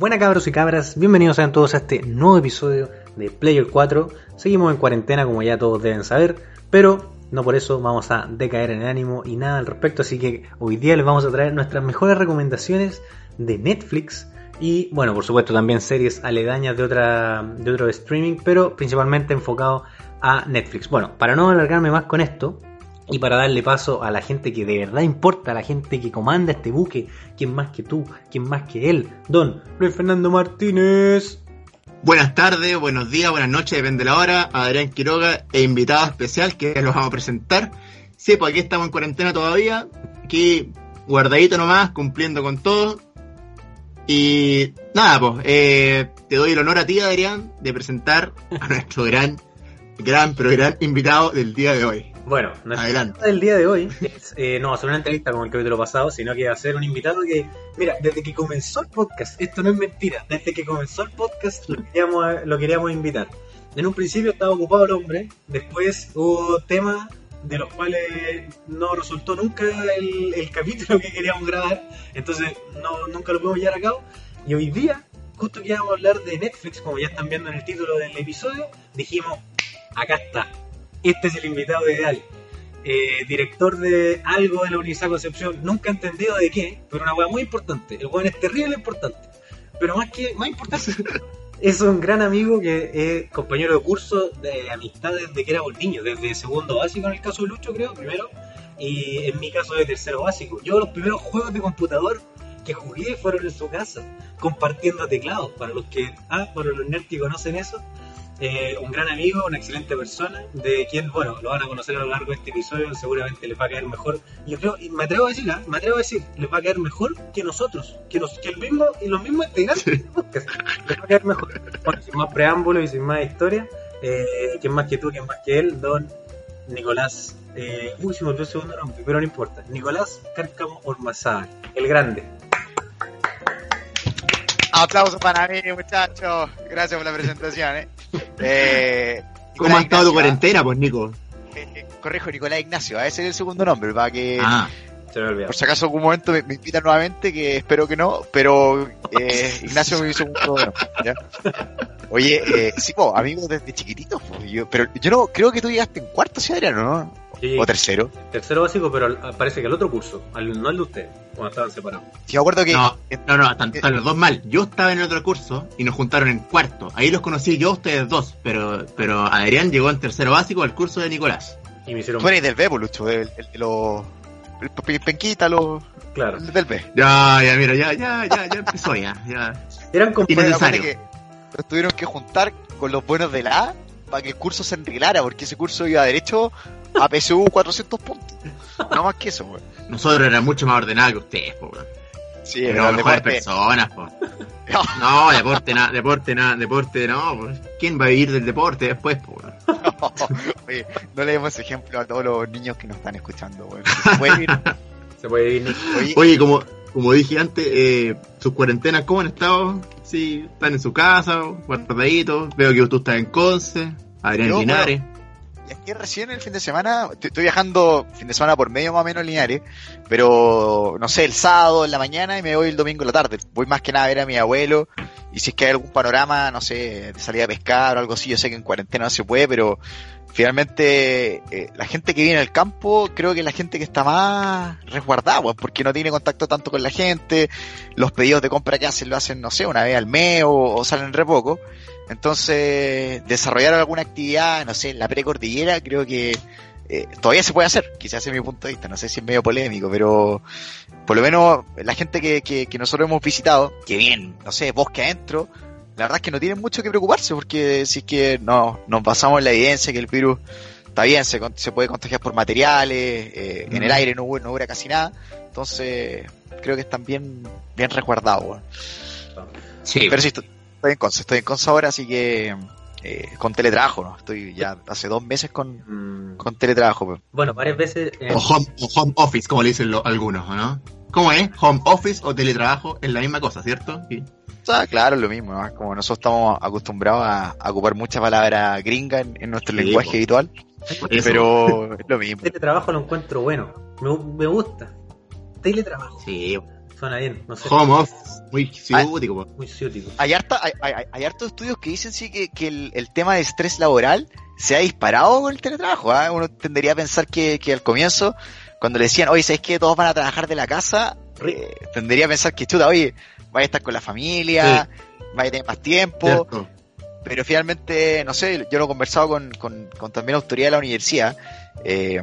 Buenas cabros y cabras, bienvenidos sean todos a este nuevo episodio de Player 4. Seguimos en cuarentena como ya todos deben saber, pero no por eso vamos a decaer en el ánimo y nada al respecto, así que hoy día les vamos a traer nuestras mejores recomendaciones de Netflix y bueno, por supuesto también series aledañas de otra de otro streaming, pero principalmente enfocado a Netflix. Bueno, para no alargarme más con esto, y para darle paso a la gente que de verdad importa, a la gente que comanda este buque, quién más que tú, quién más que él, don Luis Fernando Martínez. Buenas tardes, buenos días, buenas noches, depende de la hora. Adrián Quiroga e invitado especial que los vamos a presentar. Sí, pues aquí estamos en cuarentena todavía, aquí guardadito nomás, cumpliendo con todo. Y nada, pues eh, te doy el honor a ti, Adrián, de presentar a nuestro gran, gran, pero gran invitado del día de hoy. Bueno, nuestro del día de hoy es, eh, no ser una entrevista como el capítulo pasado, sino que ser un invitado que, mira, desde que comenzó el podcast, esto no es mentira, desde que comenzó el podcast lo queríamos, lo queríamos invitar. En un principio estaba ocupado el hombre, después hubo temas de los cuales no resultó nunca el, capítulo que queríamos grabar, entonces no, nunca lo pudimos llevar a cabo. Y hoy día, justo que íbamos a hablar de Netflix, como ya están viendo en el título del episodio, dijimos, acá está, este es el invitado ideal. Eh, director de algo de la Universidad Concepción, nunca he entendido de qué, pero una hueá muy importante. El weón es terrible importante. Pero más que, más importante, es un gran amigo que es compañero de curso de amistad desde que éramos niños, desde segundo básico en el caso de Lucho, creo, primero, y en mi caso de tercero básico. Yo los primeros juegos de computador que jugué fueron en su casa, compartiendo teclados. Para los que, ah, para los nerds que conocen eso, eh, un gran amigo, una excelente persona, de quien, bueno, lo van a conocer a lo largo de este episodio, seguramente les va a caer mejor. Yo creo, y me atrevo a decir, ¿ah? me atrevo a decir, les va a caer mejor que nosotros, que, los, que el mismo, y los mismos integrantes del podcast, les va a caer mejor. Bueno, sin más preámbulos y sin más historia, eh, ¿quién más que tú, quién más que él? Don Nicolás, eh, uy, se me olvidó el segundo nombre, pero no importa, Nicolás Cárcamo Ormazábal, el grande. Aplausos para mí, muchachos. Gracias por la presentación. ¿eh? Eh, ¿Cómo ha estado tu cuarentena, pues, Nico? correjo, Nicolás Ignacio. A ese es el segundo nombre, para que. Ah. Por si acaso algún momento me, invitan nuevamente, que espero que no, pero eh, Ignacio me hizo un nombre. Oye, eh, sí, po, amigos desde chiquititos, pero yo no creo que tú llegaste en cuarto, ¿sí, Adriano? ¿no? ¿O tercero? Tercero básico, pero parece que el otro curso, no el de usted, cuando estaban separados. Sí, me acuerdo que. No, no, no están, los dos mal. Yo estaba en el otro curso y nos juntaron en cuarto. Ahí los conocí yo, ustedes dos, pero, pero Adrián llegó en tercero básico al curso de Nicolás. Y me hicieron. Tú eres del B, Lucho, el, el, los. El penquita, los. Claro. del B. Ya, ya, mira, ya, ya, ya, ya empezó ya. ya. Eran compañeros. Nos tuvieron que juntar con los buenos de la A para que el curso se enreglara, porque ese curso iba derecho a PSU 400 puntos. No más que eso, güey. Nosotros éramos mucho más ordenados que ustedes, po, Sí, pero mejores personas, po. No, deporte, nada, deporte, nada, deporte, no. ¿Quién va a vivir del deporte después, po? No, oye, no le demos ejemplo a todos los niños que nos están escuchando, güey. Se puede vivir. Se puede vivir. Oye, oye como, como dije antes, eh, sus cuarentenas, ¿cómo han estado? Sí, están en su casa, guardaditos. Veo que tú estás en Conce, Adrián Linares aquí recién el fin de semana, estoy, viajando fin de semana por medio más o menos lineares, pero no sé, el sábado en la mañana y me voy el domingo en la tarde. Voy más que nada a ver a mi abuelo y si es que hay algún panorama, no sé, de salir a pescar o algo así, yo sé que en cuarentena no se puede, pero finalmente eh, la gente que viene al campo creo que es la gente que está más resguardada, pues, porque no tiene contacto tanto con la gente, los pedidos de compra que hacen lo hacen, no sé, una vez al mes o, o salen re poco. Entonces, desarrollar alguna actividad, no sé, en la precordillera, creo que eh, todavía se puede hacer, quizás es mi punto de vista, no sé si es medio polémico, pero por lo menos la gente que, que, nosotros hemos visitado, que bien, no sé, bosque adentro, la verdad es que no tienen mucho que preocuparse, porque si es que no, nos basamos en la evidencia que el virus está bien, se, se puede contagiar por materiales, eh, en el aire no, no hubiera casi nada, entonces creo que están bien, bien resguardados. Sí. Pero si Estoy en Conce, estoy en Conce ahora, así que eh, con teletrabajo, ¿no? Estoy ya hace dos meses con, mm. con teletrabajo. Pues. Bueno, varias veces... Eh, o, home, office, como le dicen algunos, ¿no? ¿Cómo es? Home office o teletrabajo es la misma cosa, ¿cierto? Sí. claro, es lo mismo, ¿no? como nosotros estamos acostumbrados a, ocupar muchas palabras gringas en, nuestro lenguaje habitual, pero es lo mismo. Teletrabajo lo encuentro bueno, me, me gusta. Teletrabajo. Sí, Suena bien, no sé. Home office, muy ciútico. po. Muy ciútico. Hay, harta, hay, hay, hay hartos estudios que dicen sí que, que el, el tema de estrés laboral se ha disparado con el teletrabajo. ¿ah? Uno tendería a pensar que, que al comienzo, cuando le decían, oye, ¿sabes que todos van a trabajar de la casa? Eh, tendería a pensar que, chuta, oye, vaya a estar con la familia, vaya a tener más tiempo. Cierto. pero finalmente, no sé, yo lo he conversado con, con, con también autoridad de la universidad, eh,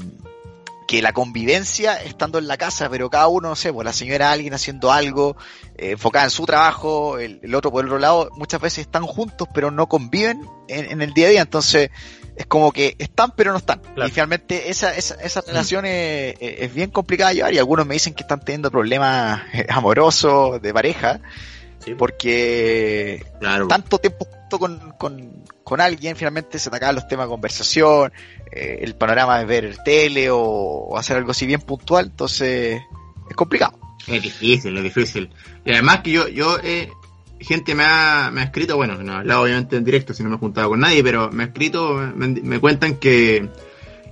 que la convivencia estando en la casa, pero cada uno, no sé, pues la señora alguien haciendo algo, eh, enfocada en su trabajo, el, el otro por el otro lado, muchas veces están juntos, pero no conviven en, en el día a día, entonces es como que están, pero no están. Claro. Y finalmente esa, esa, esa relación es, es bien complicada de llevar y algunos me dicen que están teniendo problemas eh, amorosos, de pareja, Sí, porque Claro. tanto tiempo junto con, con, con alguien, finalmente se te acaban los temas de conversación, eh, el panorama de ver tele o, o hacer algo así bien puntual, entonces es complicado. Es difícil, es difícil. Y además que yo, yo eh, gente me ha, me ha escrito, bueno, no he hablado obviamente en directo, si no me he juntado con nadie, pero me ha escrito, me, me cuentan que,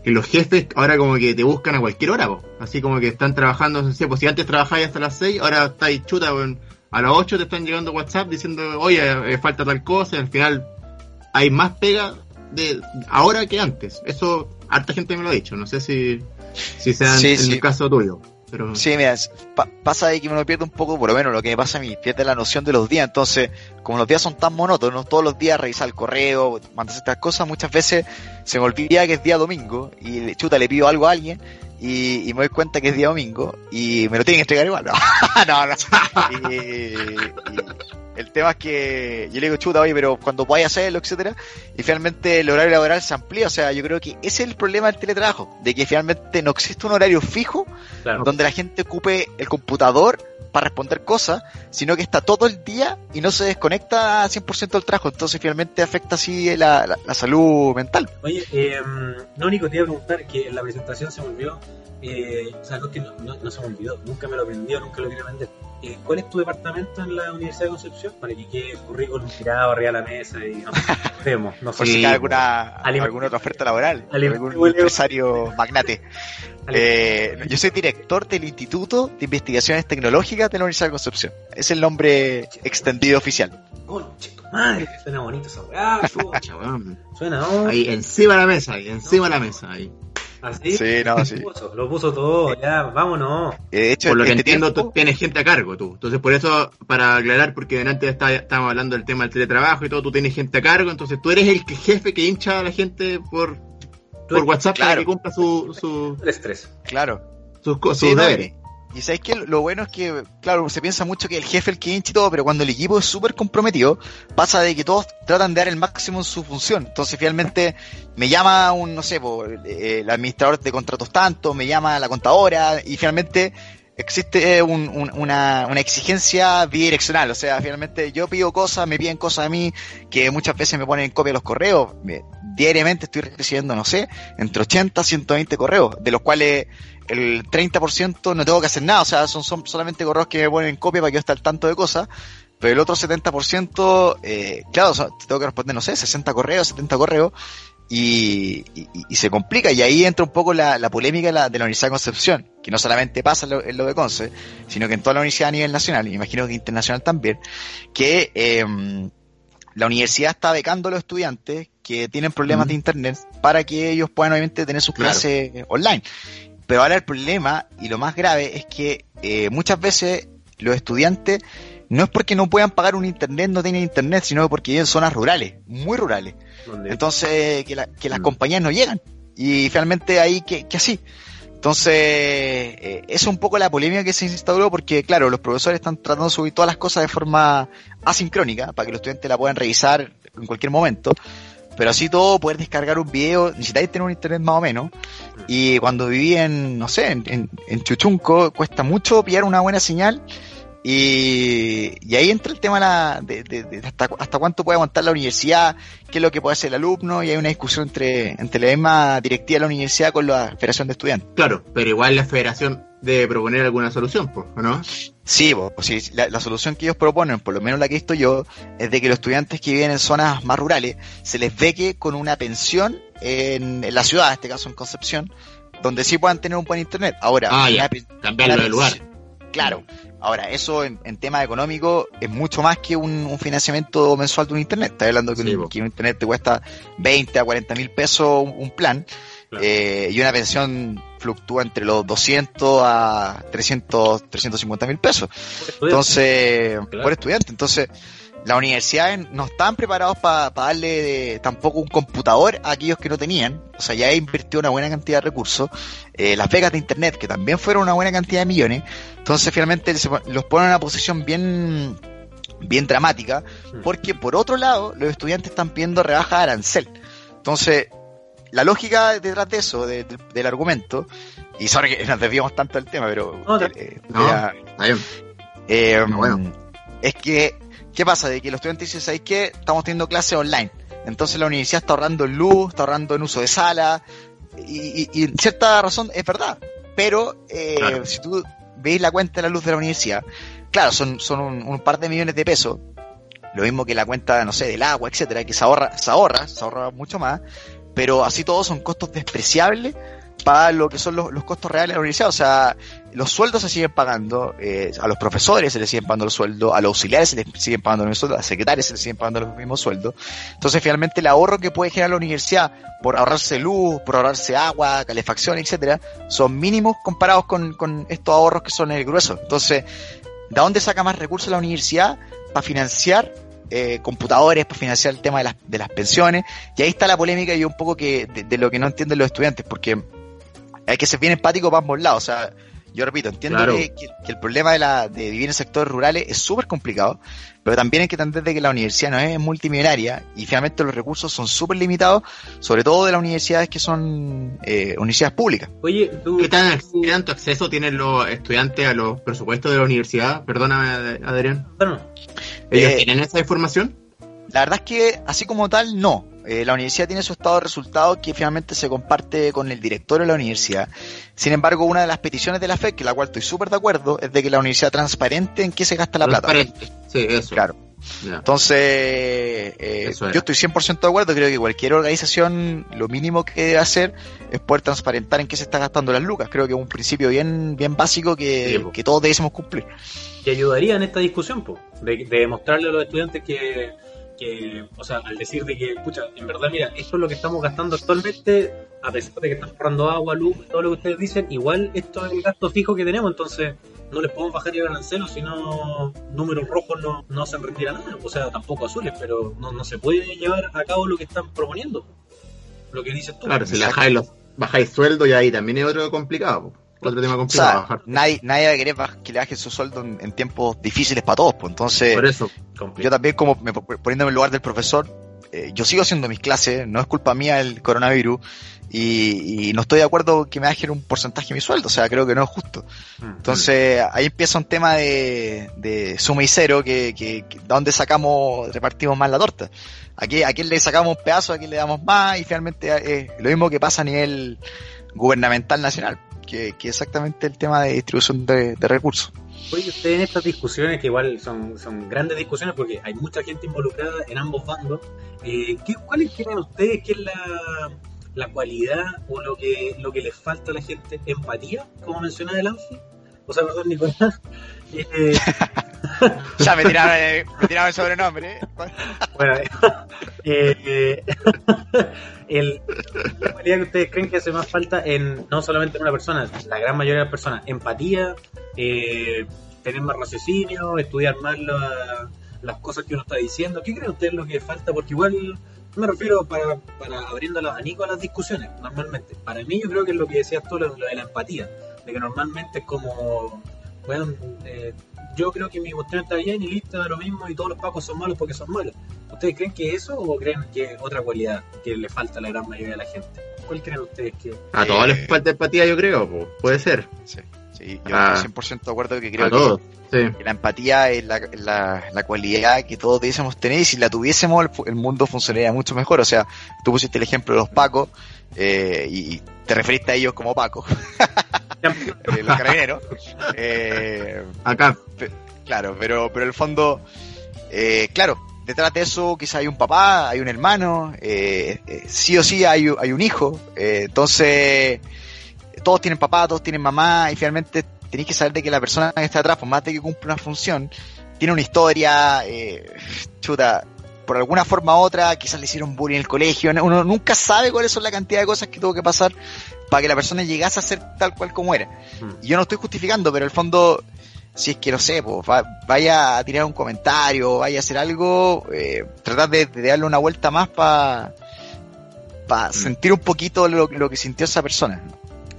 que los jefes ahora como que te buscan a cualquier hora, po. así como que están trabajando, no sé, pues si antes trabajabas hasta las 6, ahora estáis chuta, weón. A las 8 te están llegando WhatsApp diciendo, oye, eh, falta tal cosa, y al final hay más pega de ahora que antes. Eso, harta gente me lo ha dicho, no sé si, si sea en- Sí, en sí. el caso tuyo. Pero, Sí, mira, pa- pasa de que uno pierde un poco, por lo menos lo que me pasa a mí, pierde la noción de los días, entonces, como los días son tan monótonos, todos los días revisar el correo, mandarse estas cosas, muchas veces se me olvida que es día domingo, y chuta, le pido algo a alguien, y, y me doy cuenta que es día domingo, y me lo tienen que entregar igual, no, no, no. Y, y el tema es que yo le digo, chuta, oye, pero cuando podáis hacerlo, etcétera, y finalmente el horario laboral se amplía, o sea, yo creo que ese es el problema del teletrabajo, de que finalmente no existe un horario fijo claro. donde la gente ocupe el computador para responder cosas, sino que está todo el día y no se desconecta 100% del trabajo. Entonces finalmente afecta así la, la- la salud mental. Oye, eh, lo único que te iba a preguntar que en la presentación se me olvidó, eh, o sea, no, se me olvidó, nunca me lo aprendió, nunca lo quiero aprender. Eh, ¿Cuál es tu departamento en la Universidad de Concepción? Para que quede el currículum tirado arriba de la mesa y no vemos, no Por sé. si Sí, alguna, alguna otra oferta laboral, algún empresario magnate. Eh, yo soy director del Instituto de Investigaciones Tecnológicas de la Universidad de Concepción. Es el nombre extendido oficial. Conche tu madre, suena bonito esa weá. Suena, ¿no? Ahí encima de la mesa, ahí encima de la mesa, ahí. Así. Sí, no, sí. Lo puso, lo puso todo, ya, vámonos. Eh, De hecho, Por lo que este entiendo, tiempo- tú tienes gente a cargo tú. Entonces, por eso, para aclarar, porque delante está- estábamos hablando del tema del teletrabajo y todo, tú tienes gente a cargo, entonces tú eres el jefe que hincha a la gente por, por WhatsApp para claro. que cumpla su, su, El estrés. claro, sus, Sí, sus no, deberes. Y sabes que lo bueno es que, claro, se piensa mucho que el jefe el que hincha y todo, pero cuando el equipo es súper comprometido, pasa de que todos tratan de dar el máximo en su función. Entonces, finalmente, me llama un, no sé, eh, el administrador de contratos tanto, me llama la contadora, y finalmente existe un- un- una, una exigencia bidireccional. O sea, finalmente yo pido cosas, me piden cosas a mí, que muchas veces me ponen en copia los correos. Me- diariamente estoy recibiendo, no sé, entre 80 y 120 correos, de los cuales el 30% no tengo que hacer nada, o sea, son, son solamente correos que me ponen en copia para que yo esté al tanto de cosas, pero el otro 70%, eh, claro, son- tengo que responder, no sé, 60 correos, 70 correos, y, y- y se complica, y ahí entra un poco la, la polémica de la, de la Universidad de Concepción, que no solamente pasa en lo, en lo de Conce, sino que en toda la universidad a nivel nacional, y me imagino que internacional también, que em, la universidad está becando a los estudiantes que tienen problemas Mm. de internet para que ellos puedan obviamente tener sus Claro. clases online. Pero ahora el problema, y lo más grave, es que eh, muchas veces los estudiantes no es porque no puedan pagar un internet, no tienen internet, sino porque viven en zonas rurales, muy rurales. Entonces, que, la- que las Mm. compañías no llegan. Y finalmente ahí que, que así. Entonces, eh, es un poco la polémica que se instauró porque, claro, los profesores están tratando de subir todas las cosas de forma asincrónica para que los estudiantes la puedan revisar en cualquier momento. Pero así todo, poder descargar un video, necesitáis tener un internet más o menos. Y cuando viví en, no sé, en, en- en Chuchunco, cuesta mucho pillar una buena señal. Y, y ahí entra el tema la- de, de- de hasta, hasta cuánto puede aguantar la universidad, qué es lo que puede hacer el alumno, y hay una discusión entre, entre la misma directiva de la universidad con la Federación de Estudiantes. Claro, pero igual la federación debe proponer alguna solución, pues, ¿o ¿no? Sí, pues la, la solución que ellos proponen, por lo menos la que he visto yo, es de que los estudiantes que viven en zonas más rurales se les beque con una pensión en, en la ciudad, en este caso en Concepción, donde sí puedan tener un buen internet. Ahora, Ah, ya, cambiarlo de lugar. Claro. Ahora, eso en, en tema económico es mucho más que un, un financiamiento mensual de un internet. Estás hablando que, Sí, un, po. que un internet te cuesta 20 a 40 mil pesos un, un plan Claro. eh, y una pensión fluctúa entre los 200 a 300, 350 mil pesos. Entonces, Claro. por estudiante. Entonces, las universidades no están preparados para darle de- tampoco un computador a aquellos que no tenían. O sea, ya invirtió una buena cantidad de recursos. Eh, las becas de internet, que también fueron una buena cantidad de millones. Entonces, finalmente, se los ponen en una posición bien bien dramática, porque por otro lado, los estudiantes están pidiendo rebaja de arancel. Entonces, la lógica detrás de eso, de- de- del argumento, y sorry que nos desviamos tanto del tema, pero No, eh, no. era- Está bien. eh, bueno. es que, ¿qué pasa? De que los estudiantes dicen, ¿sabes qué? Estamos teniendo clases online. Entonces la universidad está ahorrando en luz, está ahorrando en uso de sala, y, y- y en cierta razón es verdad. Pero eh, Claro. si tú veis la cuenta de la luz de la universidad, claro, son, son un, un par de millones de pesos, lo mismo que la cuenta, no sé, del agua, etcétera, que se ahorra, se ahorra, se ahorra mucho más, pero así todos son costos despreciables para lo que son los, los costos reales de la universidad. O sea, los sueldos se siguen pagando, eh, a los profesores se les siguen pagando los sueldos, a los auxiliares se les siguen pagando los sueldos, a los secretarios se les siguen pagando los mismos sueldos. Entonces, finalmente, el ahorro que puede generar la universidad por ahorrarse luz, por ahorrarse agua, calefacción, etcétera, son mínimos comparados con, con estos ahorros que son el grueso. Entonces, ¿de dónde saca más recursos la universidad para financiar eh, computadores, para financiar el tema de las, de las pensiones? Y ahí está la polémica y un poco que de, de lo que no entienden los estudiantes, porque hay que ser bien empático para ambos lados. O sea, yo repito, entiendo Claro. que, el problema de, la, de vivir en sectores rurales es súper complicado, pero también hay que entender de que la universidad no es multimillonaria y finalmente los recursos son súper limitados, sobre todo de las universidades que son eh, universidades públicas. Oye, tú, ¿Qué, tan, qué tanto acceso tienen los estudiantes a los presupuestos de la universidad? Perdóname, Adrián. bueno, ¿Ellos Eh, tienen esa información? La verdad es que, así como tal, no. Eh, la universidad tiene su estado de resultados que finalmente se comparte con el director de la universidad. Sin embargo, una de las peticiones de la FED, que la cual estoy súper de acuerdo, es de que la universidad transparente en qué se gasta la plata. Transparente. Sí, eso. Claro. Entonces, eh, Eso yo estoy 100% de acuerdo. Creo que cualquier organización lo mínimo que debe hacer es poder transparentar en qué se está gastando las lucas. Creo que es un principio bien, bien básico que, Sí, po. que todos debemos cumplir. que ayudaría en esta discusión, po, de, de demostrarle a los estudiantes que, que, o sea, al decir de que, pucha, en verdad, mira, esto es lo que estamos gastando actualmente, a pesar de que estamos ahorrando agua, luz, todo lo que ustedes dicen, igual esto es el gasto fijo que tenemos, entonces no les podemos bajar el arancel, si no, números rojos no, no hacen rendir a nada, o sea, tampoco azules, pero no, no se puede llevar a cabo lo que están proponiendo, lo que dices tú. Claro, si bajáis, los, bajáis sueldo y ahí también es otro complicado. Po. Otro tema O complicado. sea, bajar. nadie, nadie va a querer que le bajen su sueldo en, en tiempos difíciles para todos. Pues. Entonces, Por eso. yo también como me, poniéndome en el lugar del profesor, eh, yo sigo haciendo mis clases, no es culpa mía el coronavirus y, y no estoy de acuerdo que me bajen un porcentaje de mi sueldo, o sea, creo que no es justo. Mm. Entonces ahí empieza un tema de, de suma y cero, que, que, que dónde sacamos, repartimos más la torta. ¿A, qué- a quién le sacamos un pedazo, a quién le damos más? Y finalmente es lo mismo que pasa a nivel gubernamental nacional, que, exactamente el tema de distribución de, recursos. Oye, ustedes en estas discusiones, que igual son, son grandes discusiones porque hay mucha gente involucrada en ambos bandos, eh, ¿qué, ¿cuáles creen ustedes que es la, la cualidad o lo que, lo que les falta a la gente? ¿Empatía, como mencionaba el Anfi? O sea, perdón, Nicolás. Eh, Ya me tiraron, el- me tiraron el sobrenombre. ¿eh? bueno, eh, eh, el, que ustedes creen que hace más falta en no solamente en una persona, la gran mayoría de las personas, empatía, eh, tener más raciocinio, estudiar más la- las cosas que uno está diciendo. ¿Qué creen ustedes lo que falta? Porque igual me refiero para, para abriendo el abanico a las discusiones, normalmente. Para mí yo creo que es lo que decías tú, lo, lo de la empatía, de que normalmente es como, bueno, eh, yo creo que mi cuestión está bien y listo, da lo mismo y todos los pacos son malos porque son malos. ¿Ustedes creen que eso o creen que es otra cualidad que le falta a la gran mayoría de la gente? ¿Cuál creen ustedes que...? A todos Eh, les falta empatía, yo creo. po. Puede ser. Sí, sí, yo Ah. estoy 100% de acuerdo que creo a que todos. Sí. que la empatía es la, la, la cualidad que todos debiésemos tener y si la tuviésemos el, el mundo funcionaría mucho mejor. O sea, tú pusiste el ejemplo de los pacos eh, y te referiste a ellos como pacos, eh, los carabineros. Eh, Acá. claro, pero, pero en el fondo, eh, claro, detrás de eso quizá hay un papá, hay un hermano, eh, eh, sí o sí hay, hay un hijo. eh, entonces, todos tienen papá, todos tienen mamá y finalmente tenéis que saber de que la persona que está atrás, por más de que cumple una función, tiene una historia, eh, chuta, por alguna forma u otra, quizás le hicieron bullying en el colegio, uno nunca sabe cuáles son la cantidad de cosas que tuvo que pasar para que la persona llegase a ser tal cual como era. Mm. Y yo no estoy justificando, pero en el fondo, si es que no sé, pues, va- vaya a tirar un comentario, vaya a hacer algo, eh, tratar de, de darle una vuelta más para para sentir un poquito lo, lo que sintió esa persona.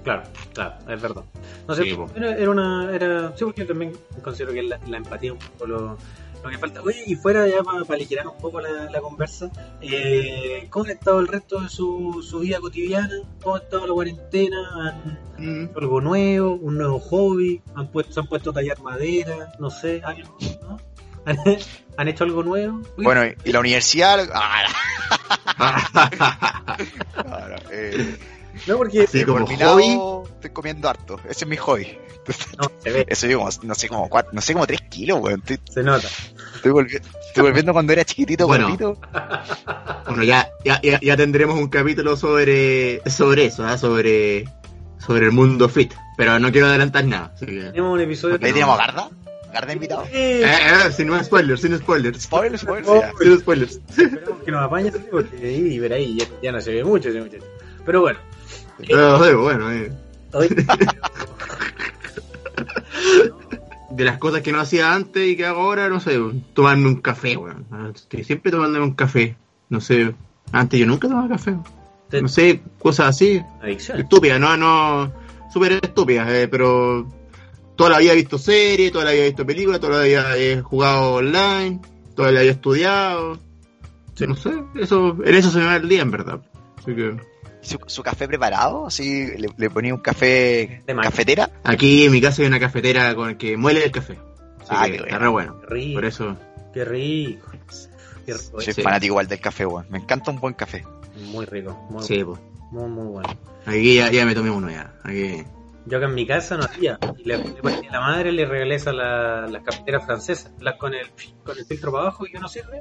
Claro, claro, es verdad. No sé, Sí, era, era una. Era, sí, porque yo también considero que la, la empatía es un poco lo, lo que falta. Oye, y fuera ya para aligerar un poco la, la conversa, eh, ¿cómo ha estado el resto de su, su vida cotidiana? ¿Cómo ha estado la cuarentena? ¿Han Mm. hecho algo nuevo? ¿Un nuevo hobby? ¿Han puesto, ¿Se han puesto a tallar madera? No sé, algo, ¿no? ¿Han, han hecho algo nuevo? Uy, Bueno, y la universidad... Ah, no, no, eh, no, porque. Sí, como por mi hobby. lado, estoy comiendo harto. Ese es mi hobby. No, se ve, Eso yo como, no sé, como cuatro, no sé, como tres kilos, weón. Estoy, se nota. estoy volvi- estoy volviendo cuando era chiquitito, Bueno. gordito. Bueno, ya, ya, ya, ya tendremos un capítulo sobre, sobre eso, ¿ah? sobre, sobre el mundo fit. Pero no quiero adelantar nada. Así que... Tenemos un episodio. ¿Ahí tenemos Garda? ¿Garda invitado? Eh, Eh, eh, sin más spoilers, sin spoilers. Spoilers, spoilers, Oh. ya. Sin spoilers. Esperemos que nos apañe ese tipo, porque ahí, ver ahí, ya, ya no se ve mucho ese muchacho. Pero bueno, Pero, eh, bueno, eh, de las cosas que no hacía antes y que hago ahora, no sé, tomarme un café, weón. Ah, Estoy siempre tomándome un café. No sé, antes yo nunca tomaba café. te- No sé, cosas así. adicción. Estúpidas, no, no, súper estúpidas, eh, pero toda la vida he visto series, toda la vida he visto películas, toda la vida he jugado online, toda la vida he estudiado. Sí. No sé, eso, en eso se me va el día, en verdad. Así que ¿Su, su café preparado? Así, le, le ponía un café De cafetera. aquí en mi casa hay una cafetera con el que muele el café. Así Ah, que qué está bueno. re bueno. Qué rico, Por eso, qué rico. Qué rico. Soy Sí. fanático igual del café, weón. Me encanta un buen café. Muy rico, muy, sí, pues. muy, muy bueno. Aquí ya, ya me tomé uno ya. Aquí. Yo acá en mi casa no hacía. Y le, le ponía a la madre le regalé esa la- las cafeteras francesas, las con el, con el filtro para abajo y que no sirve.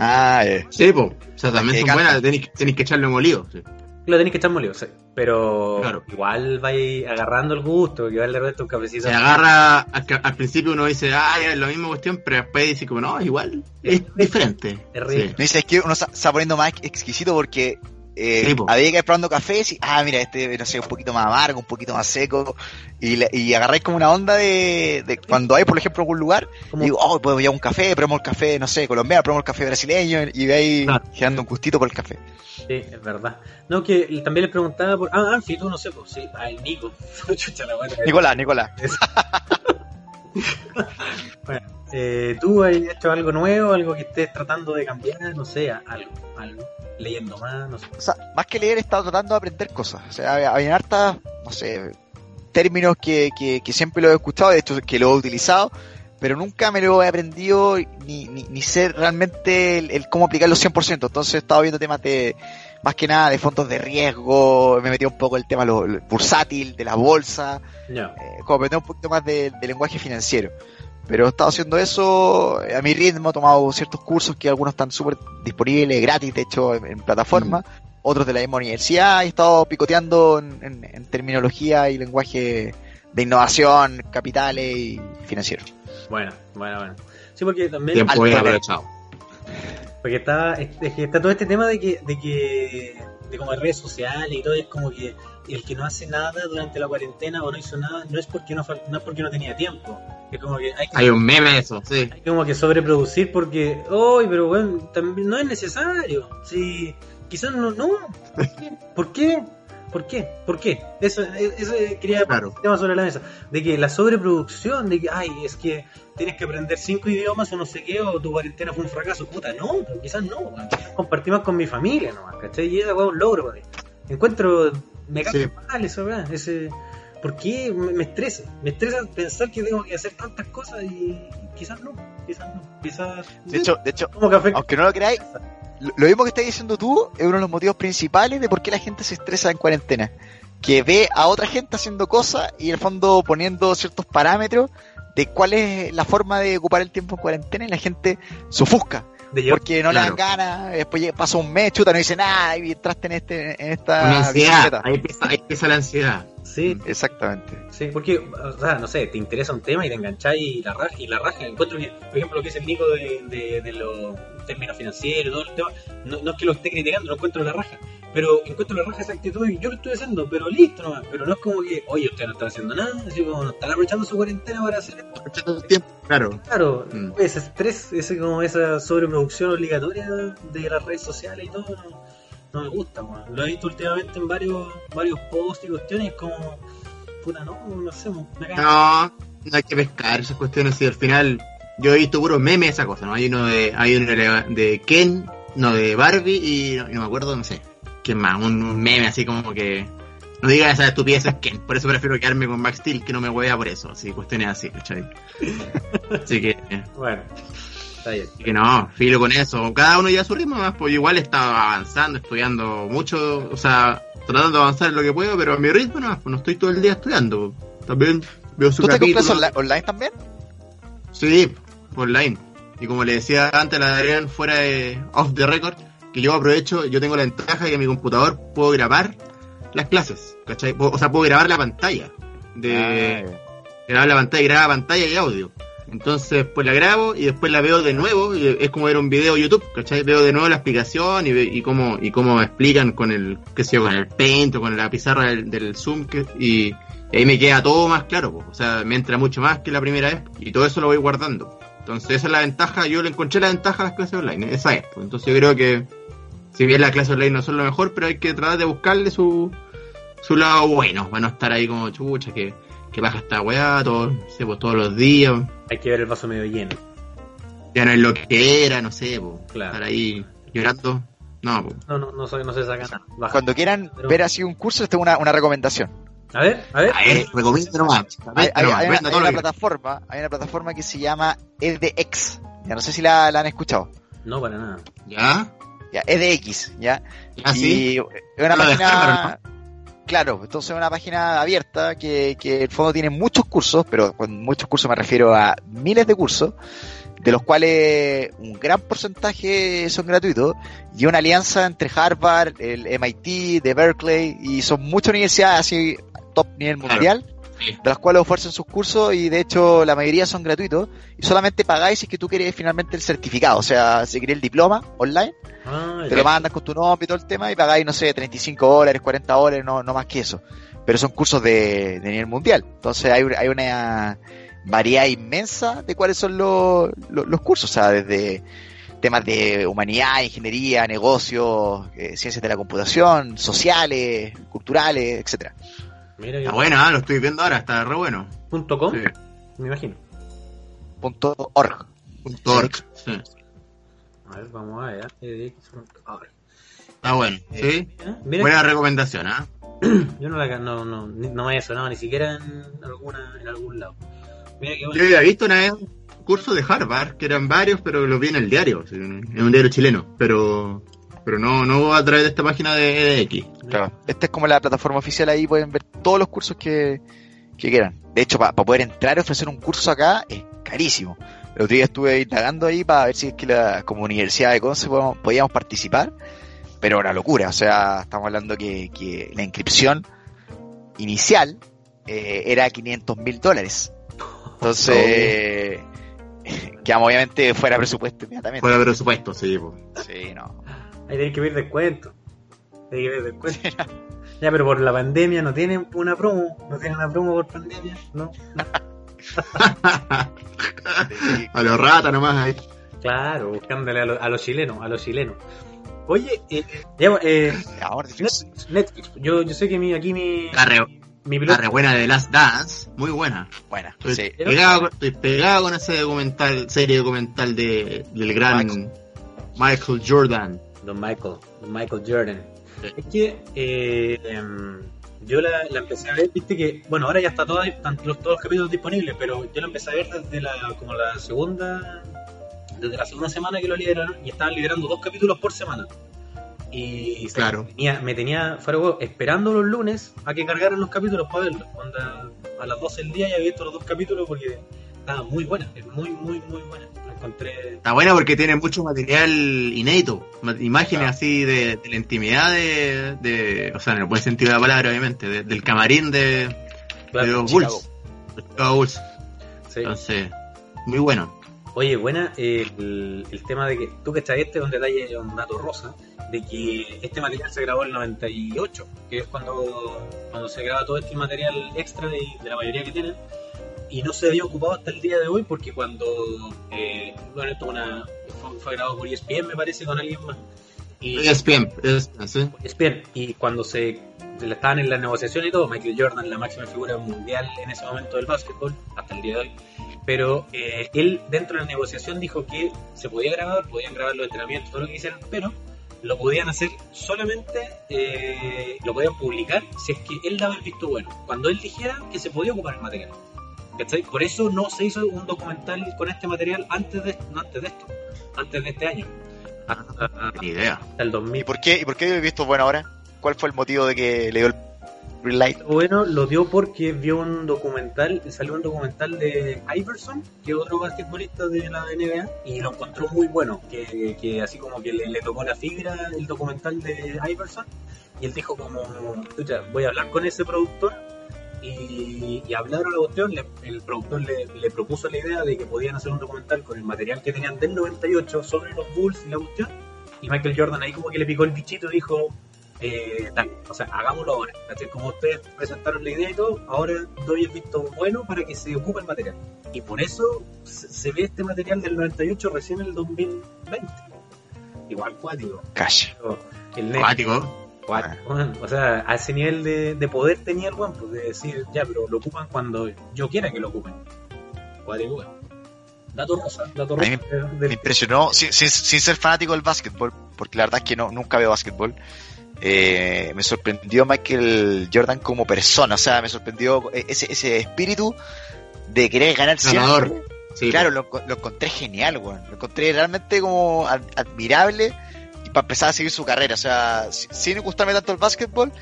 Ah, eh. Sí, pues. O sea, también que son buenas, tenéis, que echarle molido. Sí. Lo tenéis que echar molido, sí. Pero Claro. igual vais agarrando el gusto, que igual de repente un cafecito. Se agarra, al, al principio uno dice, ah, ya es la misma cuestión, pero después dice como, no, igual, es diferente. Es rico. Sí. No dices que uno se se va poniendo más exquisito porque eh, Sí, había que ir probando cafés y, ah, mira, este, no sé, un poquito más amargo, un poquito más seco. Y, y agarráis como una onda de, de cuando hay, por ejemplo, algún lugar, Como- digo, oh, podemos llevar un café, probemos el café, no sé, colombiano, probemos el café brasileño y veis Claro. generando un gustito por el café. Sí, es verdad. No, que también les preguntaba por. Ah, Anfi, tú no sé, pues sí. Ah, el Nico. Chucha la buena. Nicolás, Nicolás. Bueno, eh, ¿tú has hecho algo nuevo? ¿Algo que estés tratando de cambiar? No sé, algo, algo. Leyendo más, no sé. O sea, más que leer, he estado tratando de aprender cosas. O sea, había- hartas, no sé, términos que, que, que siempre lo he escuchado, de hecho que lo he utilizado, pero nunca me lo he aprendido ni, ni, ni sé realmente el, el cómo aplicarlo 100%. Entonces he estado viendo temas de, más que nada, de fondos de riesgo, me metí un poco el tema lo, lo bursátil, de la bolsa, Ya. eh, como aprender un poquito más de, de lenguaje financiero. Pero he estado haciendo eso eh, a mi ritmo, he tomado ciertos cursos que algunos están súper disponibles, gratis, de hecho, en, en plataforma, otros de la misma universidad, y he estado picoteando en, en- en terminología y lenguaje de innovación, capitales y financiero. Bueno, bueno, bueno. Sí, porque también. Tiempo bien aprovechado. Porque está, es, es que está todo este tema de que, de que, de como redes sociales y todo, es como que el que no hace nada durante la cuarentena o no hizo nada, no es porque no, no es porque no tenía tiempo. Es como que hay que, Hay un meme eso, sí. hay como que sobreproducir porque, ¡ay, pero bueno, también no es necesario! Si, quizás no, no. ¿Por qué? ¿Por qué? ¿Por qué? Eso, eso quería poner Claro. el tema sobre la mesa. De que la sobreproducción, de que, ay, es que tienes que aprender cinco idiomas o no sé qué, o tu cuarentena fue un fracaso. Puta, no, pero quizás no. Compartí más con mi familia nomás, ¿cachai? Y esa es un logro para mí. Encuentro, me cae Sí. mal esa weá, ese... ¿Por qué me, estresa? Me estresa pensar que tengo que hacer tantas cosas y quizás no, quizás no, quizás... De hecho, de hecho, como café. aunque no lo creáis, lo mismo que estás diciendo tú es uno de los motivos principales de por qué la gente se estresa en cuarentena. Que ve a otra gente haciendo cosas y en el fondo poniendo ciertos parámetros de cuál es la forma de ocupar el tiempo en cuarentena y la gente se ofusca. De llevar- porque no le dan Claro. ganas, después pasa un mes, chuta, no dice nada y entraste en este en esta Una ansiedad. Ahí empieza, ahí empieza la ansiedad. Sí, Exactamente. sí, porque, o sea, no sé, te interesa un tema y te engancháis y la raja, y la raja, encuentro que, por ejemplo, lo que dice el Nico de, de, de los términos financieros todo el tema, no, no es que lo esté criticando, lo encuentro la raja, pero encuentro la raja esa actitud y yo lo estoy haciendo, pero listo nomás, pero no es como que, oye, usted no está haciendo nada, así como no están aprovechando su cuarentena para hacer esto. Aprovechando el tiempo, claro. Claro, Mm. ese estrés, ese como esa sobreproducción obligatoria de las redes sociales y todo, no, no me gusta, weón. Lo he visto últimamente en varios, varios posts y cuestiones como, puta, no, no sé, me No, no hay que pescar esas cuestiones y al final yo he visto puros memes esa cosa, ¿no? Hay uno de, hay uno de, Ken, no de Barbie y no, y no me acuerdo, no sé. ¿Quién más? Un, un meme así como que no diga esas estupideces Ken, por eso prefiero quedarme con Max Steel que no me huevea por eso, así cuestiones así, ¿cachai? Así que, Bueno, está bien. así que no, filo con eso. Cada uno ya a su ritmo, más, pues igual estaba avanzando, estudiando mucho, o sea, tratando de avanzar en lo que puedo, pero a mi ritmo no, pues no estoy todo el día estudiando. pues. También veo su ¿Tú te capítulo. compras onla- online también? Sí, online. Y como le decía antes a la Adrián fuera de off the record, que yo aprovecho, yo tengo la ventaja de que en mi computador puedo grabar las clases, ¿cachai? O sea, puedo grabar la pantalla. De, Ah, grabar la pantalla, graba pantalla y audio. Entonces, pues la grabo y después la veo de nuevo. Y es como ver un video de YouTube, ¿cachai? Veo de nuevo la explicación y, y cómo y cómo explican con el, qué sé yo, con el Paint o con la pizarra del, del Zoom. Que, y ahí me queda todo más claro, o sea, me entra mucho más que la primera vez y todo eso lo voy guardando. Entonces, esa es la ventaja. Yo le encontré la ventaja a las clases online, esa es. pues. Entonces, yo creo que, si bien las clases online no son lo mejor, pero hay que tratar de buscarle su, su lado bueno, para no estar ahí como chucha, que, que baja esta weá todo, no sé, pues, todos los días, Hay que ver el vaso medio lleno. ya no es lo que era, no sé, pues, Claro. estar ahí llorando, no, pues. No, no, no, se- no se saca nada. Baja. Cuando quieran Pero- ver así un curso, les tengo una, una recomendación. A ver, a ver. A ver, recomiendo nomás, Hay, hay- hay una, hay plataforma, hay una plataforma que se llama EDX. Ya no sé si la, la han escuchado. No, para nada. ¿Ya? Ya, EDX, ya. ¿Ya sí? Y es una de página. Claro, entonces es una página abierta que, que en el fondo tiene muchos cursos, pero con muchos cursos me refiero a miles de cursos, de los cuales un gran porcentaje son gratuitos, y una alianza entre Harvard, el MIT, de Berkeley, y son muchas universidades así top nivel Claro. Sí. de las cuales ofrecen sus cursos y de hecho la mayoría son gratuitos, y solamente pagáis si es que tú quieres finalmente el certificado, o sea, si querés el diploma online, Ah, te lo mandan con tu nombre y todo el tema y pagáis, no sé, 35 dólares, 40 dólares, no, no más que eso. Pero son cursos de, de nivel mundial. Entonces hay, hay una variedad inmensa de cuáles son los, los, los cursos, o sea, desde temas de humanidad, ingeniería, negocios, eh, ciencias de la computación, sociales, culturales, etcétera. Mira, Está yo- bueno, ah, lo estoy viendo ahora, está re bueno. punto com, Sí. me imagino. Punto org. Punto org, sí. A ver, vamos a ver. edx.org. Está bueno, sí. ¿Eh? Mira, Buena recomendación, ¿ah? yo no la no, no, ni- no me había sonado ni siquiera en alguna en algún lado. Mira que Yo bueno. había visto una vez un curso de Harvard, que eran varios, pero los vi en el diario, en un diario chileno, pero pero no, no a través de esta página de EDX. Claro. Esta es como la plataforma oficial, ahí pueden ver todos los cursos que, que quieran. De hecho, para poder entrar y ofrecer un curso acá es carísimo. El otro día estuve indagando ahí para ver si es que la, como Universidad de Conce podíamos, podíamos participar, pero una locura. O sea, estamos hablando que, que la inscripción inicial eh, era 500 mil dólares. Entonces, quedamos obviamente fuera de presupuesto inmediatamente. Fuera de presupuesto, sí, po. Sí, no. Ahí tenéis que ver descuento. Hay que ver descuento. ya, pero por la pandemia no tienen una promo. No tienen una promo por pandemia. No. a los ratas nomás ahí. Claro, buscándole a, lo- a los chilenos. A los chilenos. Oye, eh, ya, eh, Ahora, Netflix, Netflix. Yo, yo sé que mi, aquí mi, Está re, mi piloto. re buena de Last Dance, muy buena. buena. Estoy, Sí. pegado, con- estoy pegado con ese documental, serie documental de, del gran Michael. Michael, Jordan. Don Michael, Don Michael Jordan. Sí. Es que eh, em, yo la, la empecé a ver, viste que, bueno, ahora ya está toda, están los, todos los capítulos disponibles, pero yo la empecé a ver desde la, como la segunda, desde la segunda semana que lo liberaron y estaban liberando dos capítulos por semana. Y Claro. me tenía, me tenía fuera esperando los lunes a que cargaran los capítulos para verlos. A las 12 del día ya había visto los dos capítulos porque estaba muy buena, es muy, muy, muy buena. Encontré. Está buena porque tiene mucho material inédito, imágenes Claro. así de, de la intimidad de, de- o sea, en el buen sentido de la palabra, obviamente, de- del camarín de, de Claro, los Chicago. Bulls. de Chicago Bulls. sí. Entonces, muy bueno. Oye, buena, el, el tema de que tú que este es un detalle, un dato rosa, de que este material se grabó en el 98, que es cuando, cuando se graba todo este material extra de, de la mayoría que tienen, y no se había ocupado hasta el día de hoy porque cuando, eh, bueno, esto es una, fue, fue grabado por ESPN me parece con alguien más. Y, ESPN, ESPN, ¿sí? ESPN, y cuando se se estaban en la negociación y todo, Michael Jordan, la máxima figura mundial en ese momento del básquetbol, hasta el día de hoy, pero eh, él dentro de la negociación dijo que se podía grabar, podían grabar los entrenamientos, todo lo que quisieran, pero lo podían hacer solamente, eh, lo podían publicar si es que él daba el visto bueno, cuando él dijera que se podía ocupar el material. ¿Cachai? Por eso no se hizo un documental con este material antes de, no antes de esto, antes de este año. Hasta, Ni idea. hasta el 2000. ¿Y por qué, y por qué visto bueno ahora? ¿Cuál fue el motivo de que le dio el green light? Bueno, lo dio porque vio un documental, salió un documental de Iverson, que es otro basquetbolista de la NBA, y lo encontró muy bueno, que, que así como que le, le tocó la fibra el documental de Iverson, y él dijo como, "Chucha, voy a hablar con ese productor, y, y hablaron la cuestión, le- el productor le, le propuso la idea de que podían hacer un documental con el material que tenían del 98 sobre los Bulls y la cuestión, y Michael Jordan ahí como que le picó el bichito y dijo, eh, dale, o sea, hagámoslo ahora. ¿cachai? Como ustedes presentaron la idea y todo, ahora doy el visto bueno para que se ocupe el material. Y por eso se, se ve este material del 98 recién en el 2020. Igual cuático. Pero El Acuático. weón. O sea, a ese nivel de, de poder tenía el buen, pues de decir, ya, pero lo ocupan cuando yo quiera que lo ocupen. Cuático, weón. Dato rosa, dato A rosa. del- Me impresionó, sin, sin- sin ser fanático del básquetbol, porque la verdad es que no, nunca veo básquetbol. eh, me sorprendió Michael Jordan como persona, o sea, me sorprendió ese, ese espíritu de querer ganar siempre. Ganador. Sí, Claro, lo, lo encontré genial, weón. Lo encontré realmente como ad- admirable para empezar a seguir su carrera. O sea, si- sin gustarme tanto el básquetbol,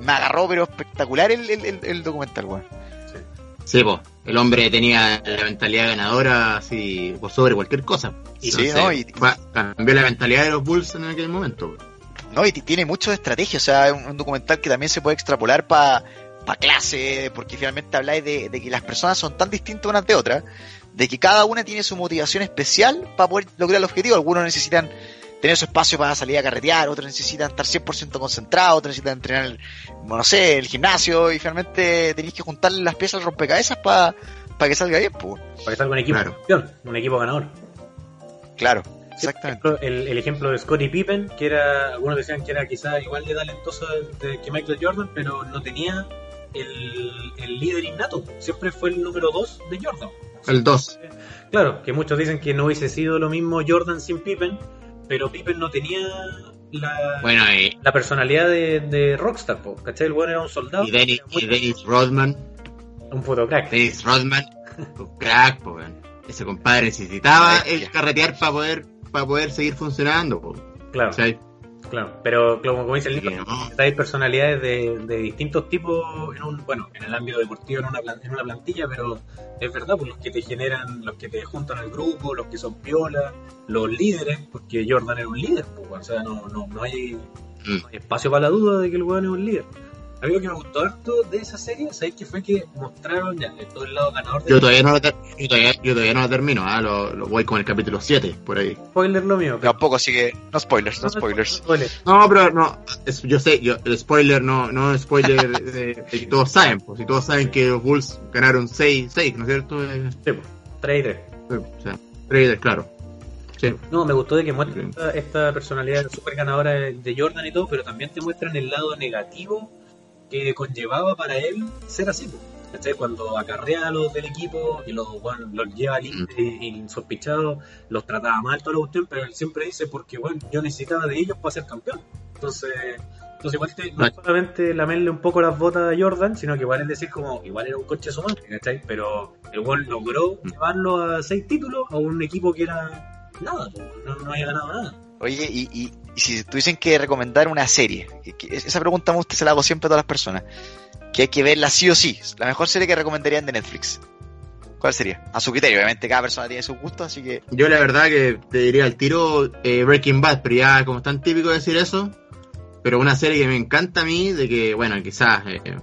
me agarró, pero espectacular el, el, el- el documental, weón. Sí, po. El hombre tenía la mentalidad ganadora así por sobre cualquier cosa. Sí, ¿no? Y- fue- cambió la mentalidad de los Bulls en aquel momento. No, y tiene mucho de estrategia, o sea, es un, un documental que también se puede extrapolar para pa clase, porque finalmente habláis de, de que las personas son tan distintas unas de otras, de que cada una tiene su motivación especial para poder lograr el objetivo. Algunos necesitan tener su espacio para salir a carretear, otros necesitan estar 100% concentrados, otros necesitan entrenar, el, no sé, el gimnasio, y finalmente tenéis que juntarle las piezas al rompecabezas para que salga bien, pues. Para que salga un equipo Claro. campeón, un equipo ganador. Claro, exactamente. El, el ejemplo de Scottie Pippen, que era, algunos decían que era quizá igual de talentoso de- que Michael Jordan, pero no tenía el, el líder innato. Siempre fue el número 2 de Jordan. El 2. Claro, que muchos dicen que no hubiese sido lo mismo Jordan sin Pippen, pero Pippen no tenía la, Bueno, y, la personalidad de, de Rockstar, po, ¿cachai? El bueno era un soldado, y Dennis, y Dennis Rodman. un fotocrack. Dennis Rodman. un crack, po, weón. Ese compadre necesitaba el carretear para poder, para poder seguir funcionando. Po. Claro, ¿Cachai? Claro. Pero como, como dice el libro, hay personalidades de, de distintos tipos en un bueno en el ámbito deportivo en una en una plantilla pero es verdad pues los que te generan los que te juntan al grupo los que son piola los líderes porque Jordan era un líder pues, o sea no, no, no hay Mm. no hay espacio para la duda de que el weón es un líder a mí lo que me gustó harto de esa serie ¿sabes qué fue que mostraron ya de todo el lado ganador de Yo todavía no ter- yo todavía, yo todavía no lo termino, ah, lo, lo voy con el capítulo 7, por ahí. spoiler lo mío pero- Tampoco, así que no spoilers, no spoilers. spoiler. No, pero no, es- yo sé, yo, el spoiler no, no es spoiler de, de que todos saben, pues si todos saben que los Bulls ganaron 6, 6, ¿no es cierto? Eh, Sí, pues, tres y tres. O sea, Raiders, claro. Sí. No, me gustó de que muestran esta, esta personalidad súper ganadora de de Jordan y todo, pero también te muestran el lado negativo que conllevaba para él ser así. ¿Cachai? Cuando acarrea a los del equipo y los, bueno, los lleva y insospechados, los trataba mal, toda la cuestión, pero él siempre dice, porque bueno, yo necesitaba de ellos para ser campeón. Entonces, entonces igual te- no solamente lamerle un poco las botas a Jordan, sino que igual es decir como, igual era un coche su madre, ¿cachai? Pero el gol logró Mm. llevarlo a seis títulos a un equipo que era nada, no, no había ganado nada. Oye, y, y, y si tuviesen que recomendar una serie, esa pregunta me gusta, se la hago siempre a todas las personas, que hay que verla sí o sí, la mejor serie que recomendarían de Netflix. ¿Cuál sería? A su criterio, obviamente cada persona tiene sus gustos, así que Yo la verdad que te diría al tiro eh, Breaking Bad, pero ya como es tan típico decir eso, pero una serie que me encanta a mí, de que, bueno, quizás, eh,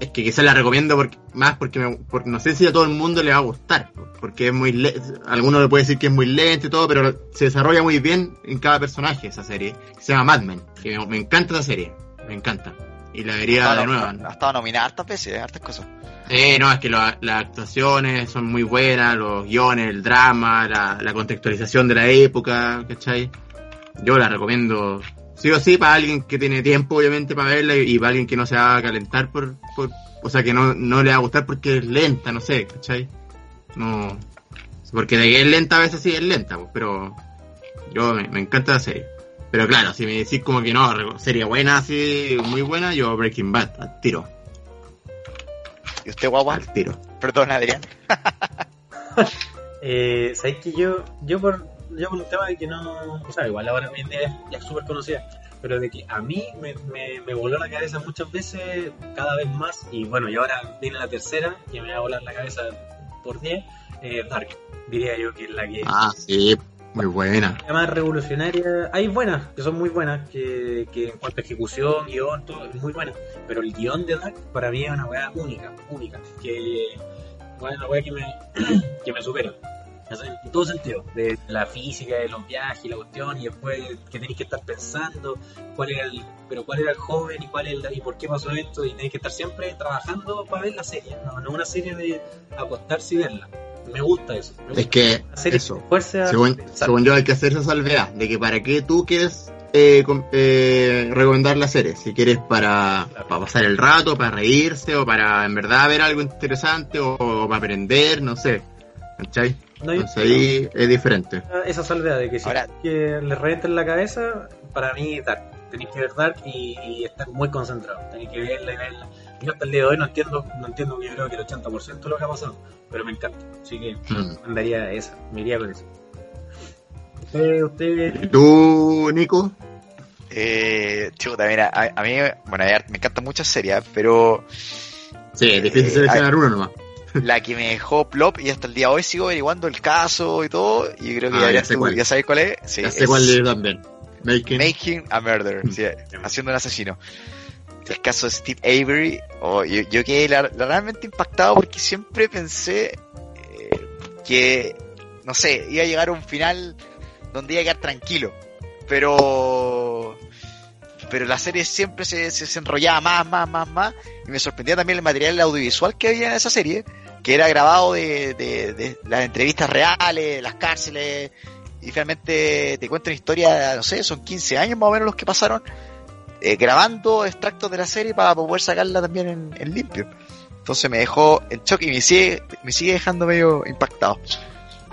es que quizás la recomiendo porque, más porque, me- porque no sé si a todo el mundo le va a gustar, porque es muy, le alguno le puede decir que es muy lento y todo, pero se desarrolla muy bien en cada personaje esa serie, se llama Mad Men, que me, me encanta esa serie, me encanta, y la vería de nuevo. ha estado nominada hartas veces, eh, hartas cosas. Eh, no, es que lo- las actuaciones son muy buenas, los guiones, el drama, la, la contextualización de la época, ¿cachai? Yo la recomiendo sí o sí para alguien que tiene tiempo, obviamente, para verla y, y para alguien que no se va a calentar por, por o sea, que no, no le va a gustar porque es lenta, no sé, ¿cachai? No, porque de que es lenta a veces sí es lenta, pues, pero yo me, me encanta la serie. Pero claro, si me decís como que no, serie buena, así, muy buena, yo Breaking Bad, al tiro, ¿Y usted, guagua? al tiro. Perdón, Adrián. Eh, ¿Sabéis que yo, yo por, yo por un tema de que no, o sea, igual ahora hoy en día ya es súper conocida, pero de que a mí me, me, me voló la cabeza muchas veces, cada vez más, y bueno, y ahora viene la tercera, que me va a volar la cabeza por 10, eh, Dark, diría yo que es la que Ah, sí, muy buena. la más revolucionaria. Hay buenas, que son muy buenas, que, que en cuanto a ejecución, guion, todo, es muy buena. Pero el guion de Dark para mí es una weá única, única. Que, bueno, una weá que me, que me supera. En todo sentido, de la física, de los viajes y la cuestión, y después que tenéis que estar pensando cuál era el, pero cuál era el joven y cuál es la- y por qué pasó esto, y tenéis que estar siempre trabajando para ver la serie, no, no una serie de acostarse y verla. Me gusta eso. me Es que, eso, según, yo hay que hacer esa salvedad, de que para qué tú quieres eh, eh, recomendar la serie, si quieres para, Claro. para pasar el rato, para reírse, o para en verdad ver algo interesante, o, o para aprender, no sé, ¿cachai? No, Entonces ahí es diferente. esa salvedad de que si Ahora- que le revienten la cabeza, para mí Dark. Tenéis que ver Dark y, y estar muy concentrado. Tenéis que verla y verla. Yo hasta el día de hoy no entiendo, no entiendo yo creo que el 80% de lo que ha pasado, pero me encanta. Así que Mm. mandaría esa, me iría con eso. Usted, usted ¿Y tú, Nico? Eh, chuta, mira, a, a mí, bueno, me encantan muchas series, pero Sí, es difícil Eh, seleccionar uno nomás. La que me dejó plop y hasta el día de hoy sigo averiguando el caso y todo, y creo que Ah, ya, ya sé tú- cuál. ya sabes cuál es. Sí, ya sé es cuál es también. Making. Making a Murder, sí, haciendo un asesino. El caso de Steve Avery, oh, yo, yo quedé la- la realmente impactado porque siempre pensé eh, que, no sé, iba a llegar a un final donde iba a quedar tranquilo, pero pero la serie siempre se, se, se enrollaba más, más, más, más, y me sorprendía también el material audiovisual que había en esa serie, que era grabado de, de, de las entrevistas reales, las cárceles, y finalmente te cuento una historia, no sé, son 15 años más o menos los que pasaron, eh, grabando extractos de la serie para poder sacarla también en, en limpio. Entonces me dejó en shock y me sigue, me sigue dejando medio impactado.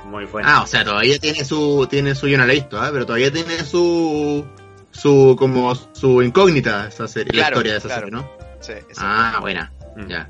muy bueno. Ah, o sea, todavía tiene su, tiene su, yo no la he visto, ¿ah? pero todavía tiene su, su, como su incógnita esa serie, la historia de esa claro. serie, ¿no? Sí. Ah, buena, Mm. ya.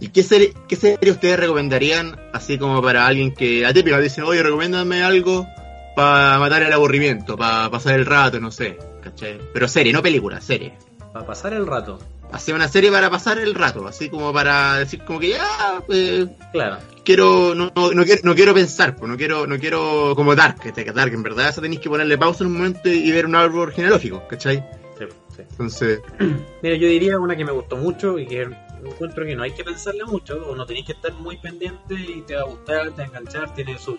¿Y qué serie, qué serie ustedes recomendarían, así como para alguien que, atípico, dicen, oye, recomiéndame algo para matar el aburrimiento, para pasar el rato, no sé, ¿cachai? Pero serie, no película, serie. Para pasar el rato, Hacer una serie para pasar el rato, así como para decir como que ya, pues, claro. quiero no, no, no quiero no quiero pensar pues no quiero no quiero como Dark que Dark en verdad eso tenéis que ponerle pausa en un momento y ver un árbol genealógico ¿cachai? Sí, sí. entonces Mira, yo diría una que me gustó mucho y que encuentro que no hay que pensarle mucho, o no tenéis que estar muy pendiente y te va a gustar, te va a enganchar, tiene sus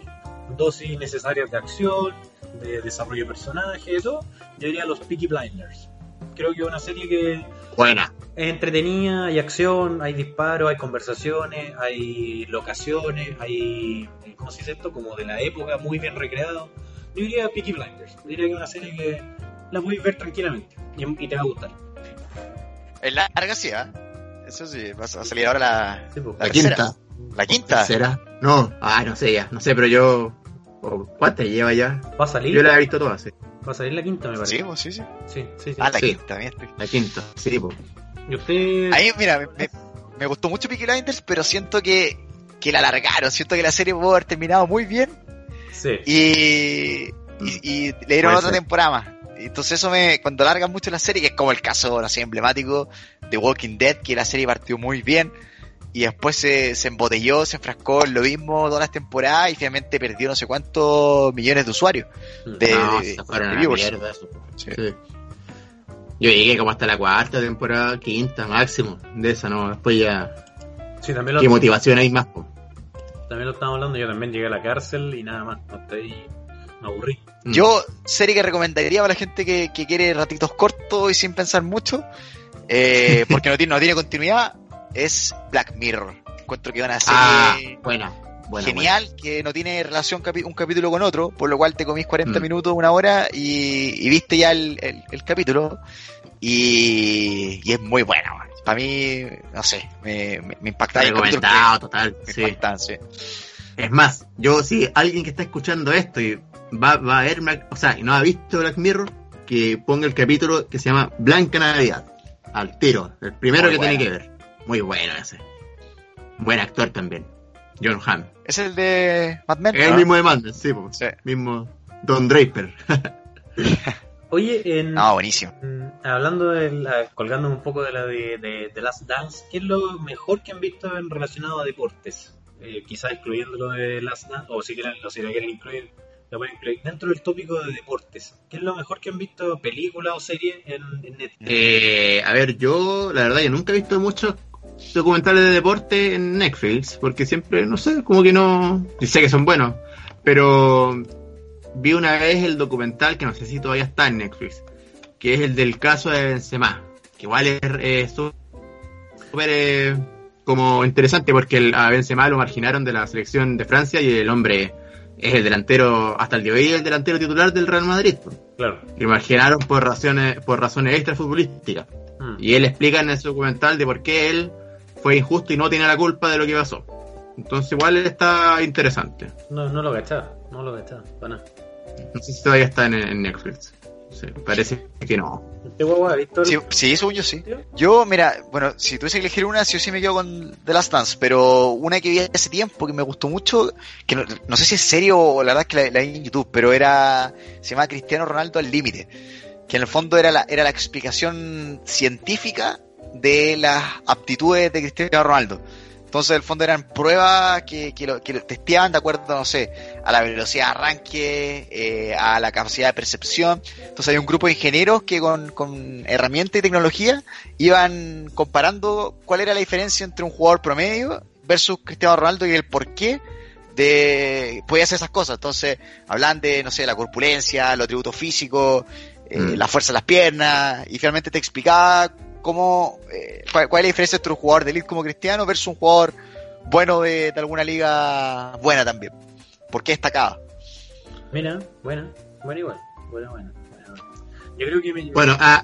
dosis necesarias de acción, de desarrollo de personajes, y todo. Yo diría los Peaky Blinders. Creo que es una serie que buena es entretenida, hay acción, hay disparos, hay conversaciones, hay locaciones, hay, ¿cómo se dice esto? Como de la época, muy bien recreado. Yo diría Peaky Blinders, diría que es una serie que la podéis ver tranquilamente y, y te va a gustar. Es larga, sí, ¿ah? Eso sí, va a salir ahora la, Sí, pues. la tercera. quinta la quinta. ¿será? no ah no sé ya no sé pero yo oh, ¿cuántas lleva ya? ¿Va a salir? yo la he visto todas sí. Va a salir la quinta, me parece. Sí, pues, sí, sí. Sí, sí, sí. Ah, la Sí. quinta, bien. la quinta sí pues Y usted... A mí, mira, me, me- me gustó mucho Peaky Blinders, pero siento que, que la alargaron. Siento que la serie pudo haber terminado muy bien Sí. y, y, y le dieron Puede otra ser. temporada más. Entonces eso me, cuando alargan mucho la serie, que es como el caso, sé, emblemático de Walking Dead, que la serie partió muy bien y después se, se embotelló, se enfrascó en lo mismo todas las temporadas y finalmente perdió no sé cuántos millones de usuarios. De, no, de- se fueron de a la viewers. mierda. Sí. Sí. Yo llegué como hasta la cuarta temporada, quinta máximo de esa, ¿no? Después ya, Sí, también lo, qué motivación hay más, po. también lo estamos hablando. Yo también llegué a la cárcel y nada más. Hasta ahí me aburrí. Mm. Yo, serie que recomendaría para la gente que, que quiere ratitos cortos y sin pensar mucho, eh, porque no tiene, no tiene continuidad, es Black Mirror. Encuentro que van a ser Ah, buena. genial, que no tiene relación un capítulo con otro, por lo cual te comís 40 Mm. minutos, una hora y, y viste ya el, el- el capítulo. Y, y es muy buena, para mí, no sé, me, me, me impacta. que Recomendado, total. me Sí. Es más, yo sí, alguien que está escuchando esto y va, va a ver, o sea, y no ha visto Black Mirror, que ponga el capítulo que se llama Blanca Navidad. Al tiro, el primero Muy que buena. tiene que ver. Muy bueno ese. Buen actor también. John Hamm. Es el de Mad Men. Es el ¿no? mismo de Madden, sí, po. Sí. mismo Don Draper. Oye, en, No, buenísimo. mm, hablando de la, colgándome un poco de la de, de, de Last Dance, ¿qué es lo mejor que han visto en relacionado a deportes? Eh, quizás incluyendo lo de Last Dance, o si quieren, o si lo quieren incluir, dentro del tópico de deportes. ¿Qué es lo mejor que han visto, película o serie en, en Netflix? Eh, a ver, yo, la verdad, yo nunca he visto muchos documentales de deporte en Netflix, porque siempre, no sé, como que no. y sé que son buenos, pero vi una vez el documental que no sé si todavía está en Netflix, que es el del caso de Benzema, que igual es eh, súper eh, como interesante porque el- a Benzema lo marginaron de la selección de Francia y el hombre es el delantero, hasta el día de hoy, el delantero titular del Real Madrid. pues. Claro. Lo marginaron por razones, por razones extrafutbolísticas. Mm. Y él explica en ese documental de por qué él fue injusto y no tiene la culpa de lo que pasó. Entonces igual está interesante. No, no lo cachaba, no lo cachaba, para nada. No sé si todavía está en, en Netflix. Sí, parece que no. ¿Este guagua ha visto el- Sí, sí, según yo sí. Yo, mira, bueno, si tuviese que elegir una, sí o sí me quedo con The Last Dance, pero una que vi hace tiempo que me gustó mucho, que no, no sé si es serio o la verdad es que la, la vi en YouTube, pero era, se llama Cristiano Ronaldo al límite, que en el fondo era la, era la explicación científica de las aptitudes de Cristiano Ronaldo. Entonces, en el fondo eran pruebas que, que, lo, que lo testeaban de acuerdo, no sé, a la velocidad de arranque, eh, a la capacidad de percepción. Entonces, hay un grupo de ingenieros que con, con herramientas y tecnología iban comparando cuál era la diferencia entre un jugador promedio versus Cristiano Ronaldo y el por qué de podía hacer esas cosas. Entonces, hablan de, no sé, la corpulencia, los atributos físicos, eh, Mm. la fuerza de las piernas, y finalmente te explicaba cómo, eh, cuál, cuál es la diferencia entre un jugador de elite como Cristiano versus un jugador bueno de, de alguna liga buena también. ¿Por qué destacaba? Mira, buena, buena igual. Buena, buena. buena, buena. Yo creo que me... Bueno, ah,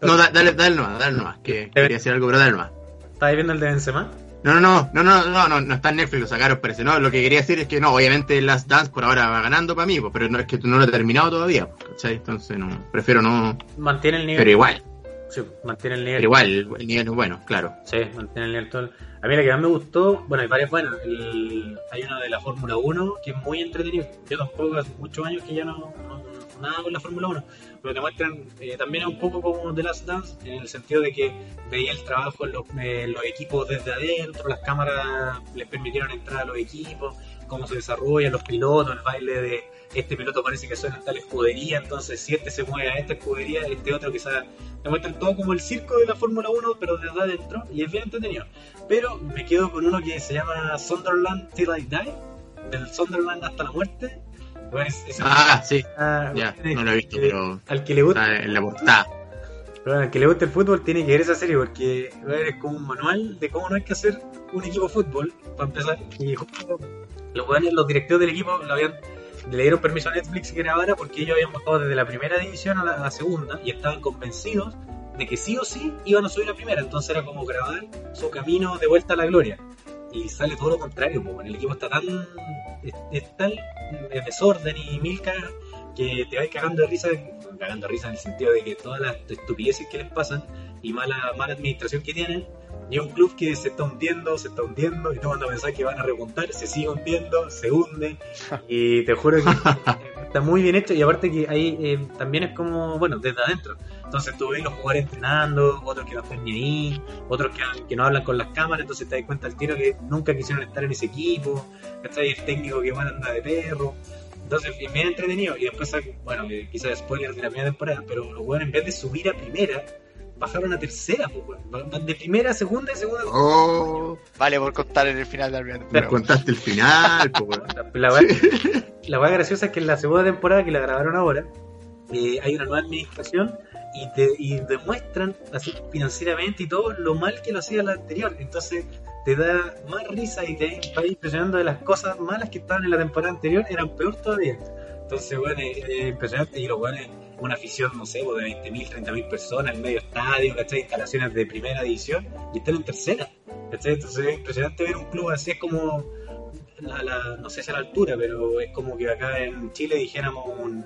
no, da- dale, dale nomás, dale nomás, que quería decir algo, pero dale nomás. ¿Estabas viendo el de Benzema? No, no, no, no, no, no, no, no está en Netflix, lo sacaron, parece. No, lo que quería decir es que no, obviamente Last Dance por ahora va ganando para mí, pues, pero no es que no lo he terminado todavía, ¿cachai? Entonces no, prefiero no, Mantiene el nivel. pero igual, Sí, mantiene el nivel. pero igual, el, el nivel es bueno, claro. Sí, mantiene el nivel todo. A mí la que más me gustó, bueno, hay varias buenas. El- hay una de la Fórmula 1 que es muy entretenido. Yo tampoco hace muchos años que ya no- nada con la Fórmula 1, pero te muestran eh, también un poco como The Last Dance, en el sentido de que veía el trabajo en los, eh, los equipos desde adentro, las cámaras les permitieron entrar a los equipos, cómo se desarrollan los pilotos, el baile de este piloto parece que suena en tal escudería, entonces si este se mueve a esta escudería, este otro quizás te muestran todo como el circo de la Fórmula 1, pero desde adentro, y es bien entretenido. Pero me quedo con uno que se llama Sunderland Till I Die, del Sunderland hasta la muerte. Ah, sí, ah, ya, tiene- no lo he visto, pero Al que le gusta, en la portada. pero al que le gusta el fútbol tiene que ver esa serie porque es como un manual de cómo no hay que hacer un equipo de fútbol para empezar. Y justo los los directivos del equipo lo habían, le dieron permiso a Netflix que grabara porque ellos habían bajado desde la primera división a la, a la segunda y estaban convencidos de que sí o sí iban a subir a primera. Entonces era como grabar su camino de vuelta a la gloria. Y sale todo lo contrario, po, el equipo está tan. es, es tal eh, desorden y mil cagas que te vas cagando de risa, cagando de risa en el sentido de que todas las estupideces que les pasan y mala, mala administración que tienen, y un club que se está hundiendo, se está hundiendo, y tú cuando pensás que van a repuntar, se sigue hundiendo, se hunde, y te juro que está muy bien hecho y aparte que ahí eh, también es como, bueno, desde adentro. Entonces tú ves los jugadores entrenando, otros que no están ni ahí, otros que, que no hablan con las cámaras, entonces te das cuenta al tiro que nunca quisieron estar en ese equipo, ¿cachai? El técnico que igual anda de perro. Entonces, es bien entretenido. Y después, bueno, quizás spoiler de la primera temporada, pero los jugadores en vez de subir a primera, bajaron a tercera, pues. Van de primera a segunda y segunda. Oh, Vale por contar en el final de la primera me temporada. contaste el final, pues. La, weá- la weá graciosa es que en la segunda temporada que la grabaron ahora, eh, hay una nueva administración y, te, y demuestran así financieramente y todo lo mal que lo hacía la anterior. Entonces te da más risa y te va impresionando de las cosas malas que estaban en la temporada anterior, eran peor todavía. Entonces, bueno, es, es impresionante y los weones, una afición, no sé, pues, de 20.000, 30.000 personas, en medio estadio, ¿cachai? Instalaciones de primera división y están en tercera, ¿cachai? Entonces es impresionante ver un club así, es como, la, la- no sé si a la altura, pero es como que acá en Chile dijéramos un,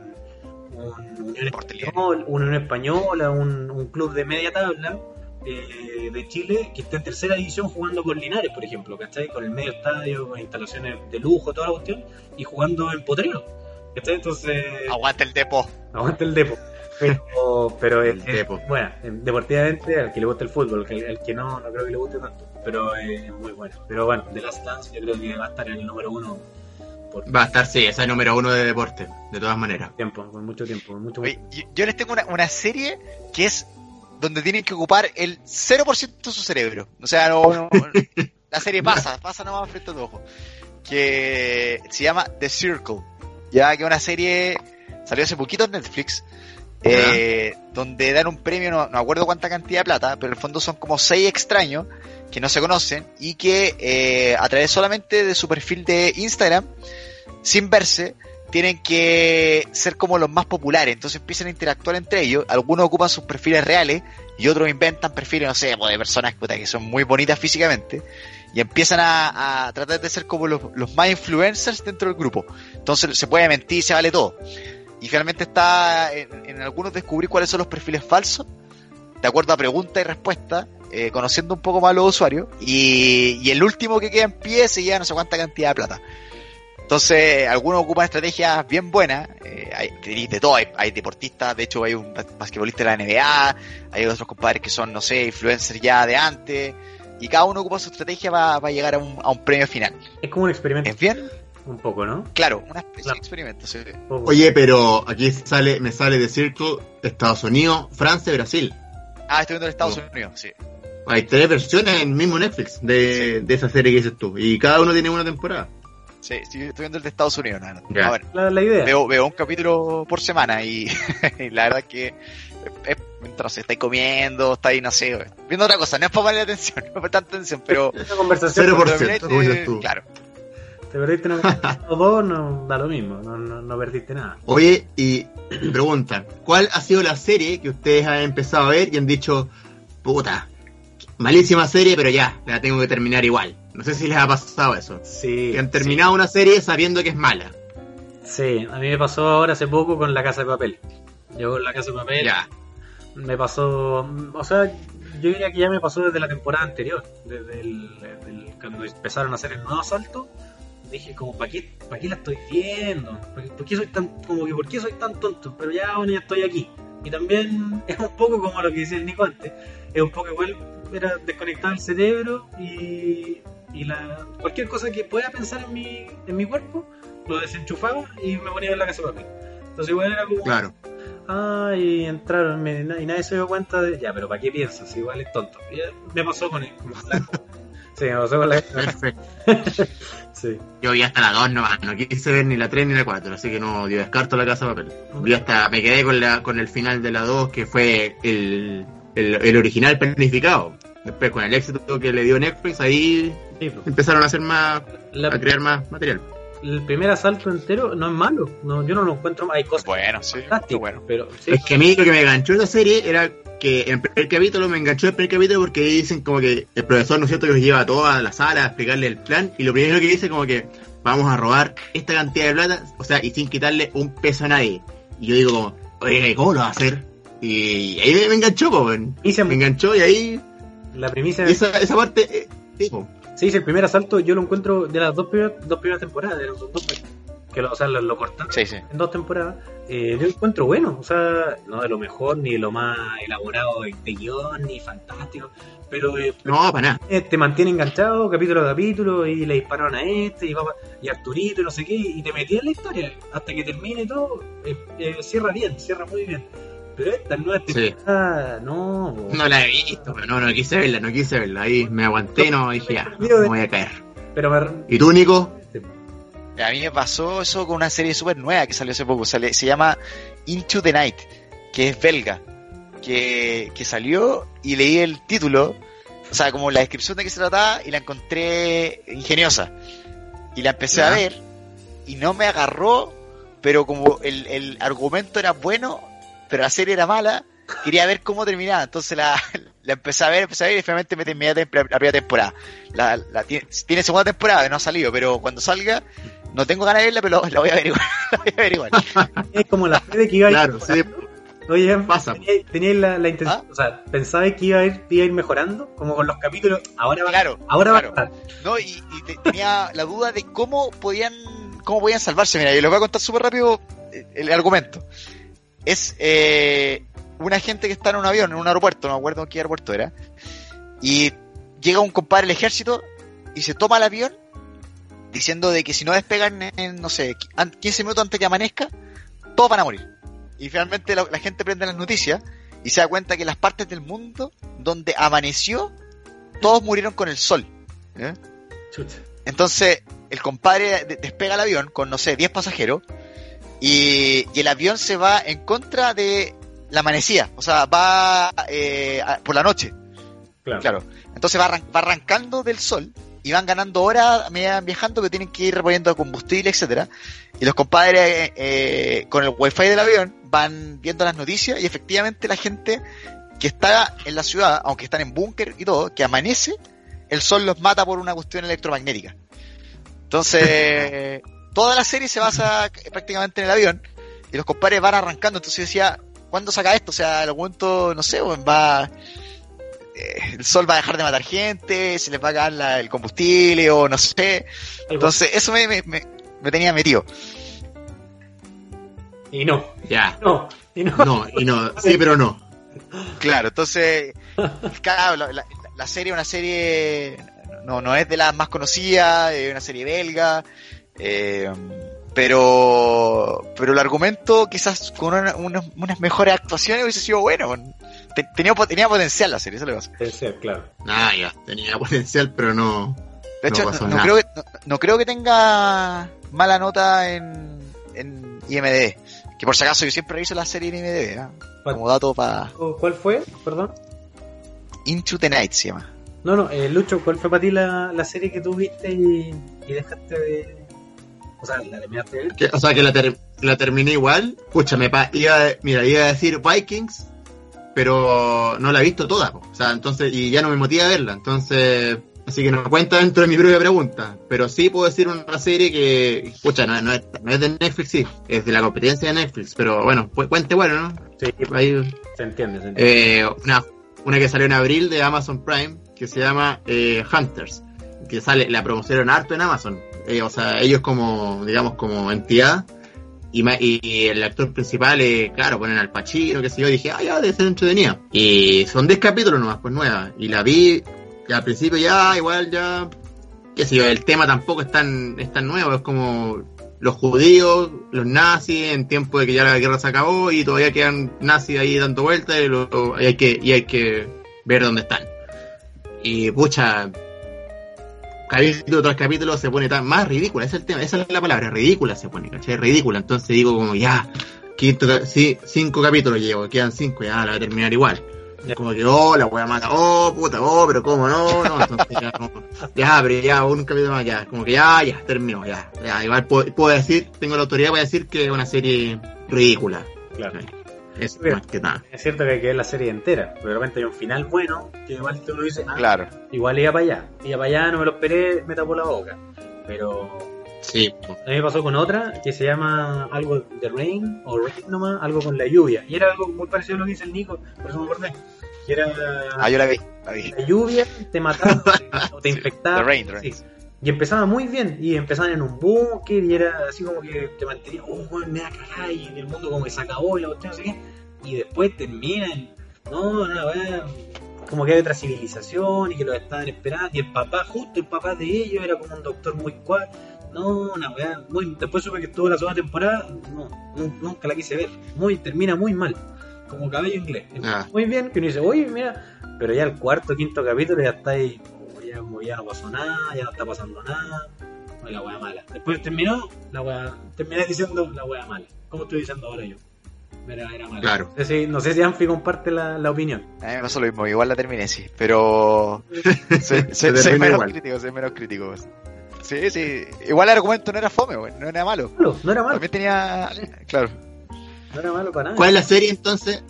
un Unión. Español, una Unión Española, un, un club de media tabla eh, de Chile que está en tercera división jugando con Linares, por ejemplo, ¿cachai? Con el medio estadio, con instalaciones de lujo, toda la cuestión, y jugando en Potrero. Entonces, Aguanta el depo. aguanta el depo. Pero, pero El es, es- Depo. bueno, eh, deportivamente, al que le gusta el fútbol, al, al que no, no creo que le guste tanto, pero eh, es muy bueno. Pero bueno, de Last Dance yo creo que va a estar en el número uno por Va a estar, sí, esa es número uno de deporte, de todas maneras. tiempo, por mucho tiempo, por mucho Oye, yo, yo les tengo una, una serie que es donde tienen que ocupar el 0% de su cerebro. O sea, no, no- la serie pasa, pasa nomás frente a tu ojo. Que se llama The Circle. Ya que una serie salió hace poquito en Netflix. eh, donde dan un premio, no, no acuerdo cuánta cantidad de plata, pero en el fondo son como seis extraños que no se conocen y que eh, a través solamente de su perfil de Instagram, sin verse, tienen que ser como los más populares, entonces empiezan a interactuar entre ellos, algunos ocupan sus perfiles reales y otros inventan perfiles, no sé, pues, de personas puta, que son muy bonitas físicamente y empiezan a, a tratar de ser como los, los más influencers dentro del grupo. Entonces se puede mentir, se vale todo. Y finalmente está en, en algunos descubrir cuáles son los perfiles falsos, de acuerdo a pregunta y respuesta, eh, conociendo un poco más a los usuarios, y, y el último que queda en pie se lleva no sé cuánta cantidad de plata. Entonces, algunos ocupan estrategias bien buenas, eh, de todo, hay, hay deportistas, de hecho hay un bas- basquetbolista de la NBA, hay otros compadres que son, no sé, influencers ya de antes, y cada uno ocupa su estrategia para llegar a un, a un premio final. Es como un experimento, ¿Es bien? un poco, ¿no? Claro, una especie Claro. de experimento. sí. Oye, pero aquí sale, me sale de Circle Estados Unidos, Francia y Brasil. Ah, estoy viendo en Estados Oh. Unidos, sí. Hay tres versiones en mismo Netflix de, de esa serie que dices tú. Y cada uno tiene una temporada. Sí, estoy, estoy viendo el de Estados Unidos. nada, no. A ver, la, la idea. veo, veo un capítulo por semana y, y la verdad que es, mientras se estáis comiendo, estáis, no sé, viendo otra cosa, no es para ponerle atención, no es para tanta atención, pero Esa conversación, Cero por cuando ciento, termináis, como eh, dices tú. claro, te perdiste una o dos, no da lo mismo, no, no, no perdiste nada. Oye, y preguntan, ¿cuál ha sido la serie que ustedes han empezado a ver y han dicho, puta, malísima serie, pero ya, la tengo que terminar igual? No sé si les ha pasado eso. Sí, Que han terminado una serie sabiendo que es mala. sí, a mí me pasó ahora hace poco con La Casa de Papel. Yo con La Casa de Papel Ya. me pasó, o sea, yo diría que ya me pasó desde la temporada anterior, desde el, desde el- cuando empezaron a hacer el nuevo asalto, dije como, ¿para qué, pa' qué la estoy viendo? ¿Por qué, por qué soy tan, como que, ¿por qué soy tan tonto? Pero ya, bueno, ya estoy aquí. Y también es un poco como lo que decía el Nico antes, es un poco igual, era desconectar el cerebro y, y la, cualquier cosa que pueda pensar en mi, en mi cuerpo, lo desenchufaba y me ponía en la casa de papel. Entonces igual era como, Claro. Ah, y entraron me- y nadie se dio cuenta de. Ya, pero ¿para qué piensas? Igual es tonto. Y ya me pasó con el. Con la- sí, me pasó con la. Perfecto. Sí. Yo vi hasta la 2 nomás, no quise ver ni la 3 ni la 4, así que no, yo descarto la casa de papel. Vi hasta, me quedé con la con el final de la 2, que fue el, el, el original planificado. Después con el éxito que le dio Netflix, ahí Sí, pues. empezaron a hacer más, La- a crear más material. El primer asalto entero no es malo. No, yo no lo encuentro. Hay cosas bueno, sí, fantásticas, bueno. pero sí. Es que a mí lo que me enganchó de la serie era que en el primer capítulo me enganchó el primer capítulo porque dicen como que el profesor, ¿no es cierto?, que los lleva a toda la sala a explicarle el plan y lo primero que dice como que vamos a robar esta cantidad de plata, o sea, y sin quitarle un peso a nadie. Y yo digo como, oye, ¿cómo lo va a hacer? Y ahí me, enganchó, se- me enganchó y ahí, la primicia. y esa, esa parte, eh. Sí, sí, el primer asalto yo lo encuentro de las dos primeras, dos primeras temporadas, de los dos, que lo, o sea, lo, lo cortaron Sí, sí. en dos temporadas, eh, yo encuentro bueno, o sea, no de lo mejor, ni de lo más elaborado de guion, ni fantástico, pero eh, No, para nada. eh, te mantiene enganchado capítulo a capítulo y le dispararon a este y, va, y Arturito y no sé qué y te metí en la historia hasta que termine todo eh, eh, cierra bien cierra muy bien pero esta nueva Sí. temporada no po. No la he visto, pero no, no quise verla, no quise verla. Ahí me aguanté, no, dije ya, me voy a caer. pero me- ¿Y tú, Nico? A mí me pasó eso con una serie súper nueva que salió hace poco. Sale- se llama Into the Night, que es belga. Que, que salió y leí el título, o sea, como la descripción de qué se trataba, y la encontré ingeniosa. Y la empecé Ya. a ver y no me agarró, pero como el, el argumento era bueno, pero la serie era mala, quería ver cómo terminaba. Entonces la, la empecé a ver, empecé a ver y finalmente me terminé la, la primera temporada. La, la tiene, tiene segunda temporada, no ha salido, pero cuando salga, no tengo ganas de verla, pero la voy a ver igual. la voy a ver igual. es como la fe de que iba a ir Claro, sí, oye pasa. teníais la, la intención ¿Ah? o sea pensabais que iba a, ir, iba a ir mejorando como con los capítulos ahora va, Claro, ahora claro. va a estar ¿no? Y, y te- tenía la duda de cómo podían, cómo podían salvarse. Mira, yo les voy a contar súper rápido eh, el argumento. Es eh, una gente que está en un avión, en un aeropuerto, no me acuerdo en qué aeropuerto era, y llega un compadre del ejército y se toma el avión diciendo de que si no despegan en, no sé, an- 15 minutos antes que amanezca, todos van a morir. Y finalmente la, la gente prende las noticias y se da cuenta que las partes del mundo donde amaneció, todos murieron con el sol. ¿eh? Entonces, el compadre de- despega el avión con, no sé, 10 pasajeros y, y el avión se va en contra de la amanecida, o sea, va eh, a- por la noche, claro, claro. Entonces va, arran- va arrancando del sol y van ganando horas viajando que tienen que ir reponiendo combustible, etcétera. Y los compadres eh, con el wifi del avión van viendo las noticias y efectivamente la gente que está en la ciudad, aunque están en búnker y todo, que amanece, el sol los mata por una cuestión electromagnética. Entonces, toda la serie se basa prácticamente en el avión y los compadres van arrancando. Entonces yo decía, ¿cuándo saca esto? O sea, el momento, no sé, va. eh, el sol va a dejar de matar gente, se les va a acabar la- el combustible o no sé. Entonces, eso me, me, me- me tenía metido. y no Ya. no y no, No, y no, sí, pero no. Claro, entonces, claro, la, la- la serie es una serie, no, no es de las más conocidas, es una serie belga, eh, pero, pero el argumento quizás con una- unas, unas mejores actuaciones hubiese sido bueno. Te- Tenía, tenía potencial la serie, eso que pasa. Ser, claro Ah, ya, tenía potencial, pero no. De hecho, No no, pasó no nada. creo que, no, no creo que tenga mala nota en, en IMDb. Que por si acaso yo siempre reviso la serie en IMDb, ¿ah? como dato para ¿cuál fue? perdón Into the Night se llama. No, no, eh, Lucho, ¿cuál fue para ti la, la serie que tú viste y, y dejaste de. O sea, la? Que- o sea, que la, ter- la terminé igual. Escúchame, pa, iba, mira, iba a decir Vikings, pero no la he visto toda. po. O sea, entonces, y ya no me motiva a verla. Entonces, así que no cuenta dentro de mi propia pregunta. Pero sí puedo decir una serie que, escucha, no, no es, no es de Netflix, sí, es de la competencia de Netflix. Pero bueno, pues, cuente bueno, ¿no? Sí, Ahí, se entiende, se entiende. eh, una, una que salió en abril de Amazon Prime que se llama eh, Hunters que sale la promocionaron harto en Amazon Eh, o sea ellos como digamos como entidad y, y- y el actor principal eh, claro ponen al Pacino que sé yo dije ah ya debe ser entretenida y son 10 capítulos nomás pues nueva y la vi y al principio ya igual ya qué sé yo el tema tampoco es tan es tan nuevo es como los judíos, los nazis, en tiempo de que ya la guerra se acabó y todavía quedan nazis ahí dando vueltas y, y hay que y hay que ver dónde están. Y pucha, capítulo tras capítulo se pone tan más ridícula, ese es el tema, esa es la palabra, ridícula se pone, ¿cachai? Ridícula, entonces digo como ya, quinto, sí, cinco capítulos llevo, quedan cinco, ya la voy a terminar igual. Ya. Como que, oh, la wea mata, oh, puta, oh, pero cómo no, no, entonces ya, como, ya, pero ya, un capítulo más, ya, como que ya, ya, terminó, ya, ya, igual puedo, puedo decir, tengo la autoridad para decir que es una serie ridícula, Claro. Es Bien. más que nada. Es cierto que hay que ver la serie entera, pero de repente hay un final bueno, que igual uno dice, ah, Claro. igual iba para allá, iba para allá, no me lo esperé, me tapó la boca. Pero Sí, a mí me pasó con otra que se llama algo de Rain, o Rain nomás, algo con la lluvia. Y era algo muy parecido a lo que dice el Nico, por eso me acordé. Que era Ah, yo la vi, la vi. la lluvia, te mataba o te infectaba. The Rain, The Rain. Sí. Y empezaba muy bien, y empezaban en un búnker, y era así como que te mantenía, oh, weón, me da cagada, y el mundo como que se acabó, y la cuestión, no sé qué. Y después terminan, no, no, weón, como que hay otra civilización, y que los estaban esperando, y el papá, justo el papá de ellos, era como un doctor muy cual. No, una weá, muy, después supe que estuvo la segunda temporada, no, nu- nunca la quise ver, muy, termina muy mal, como cabello inglés. Ah. Muy bien, que uno dice, oye, mira, pero ya el cuarto, quinto capítulo ya está ahí, ya, como ya no pasó nada, ya no está pasando nada, no, la weá mala. Después terminó, la weá, terminé diciendo la weá mala, como estoy diciendo ahora yo. Era, era mala. Claro. No sé si, no sé si Anfi comparte la, la opinión. A mí me pasó lo mismo, igual la terminé, sí. Pero. soy, soy- menos igual. crítico, soy menos crítico. Sí, sí. Igual el argumento no era fome, güey, no era malo. Malo, no era malo, También tenía. Claro. no era malo para nada. ¿Cuál es la serie entonces?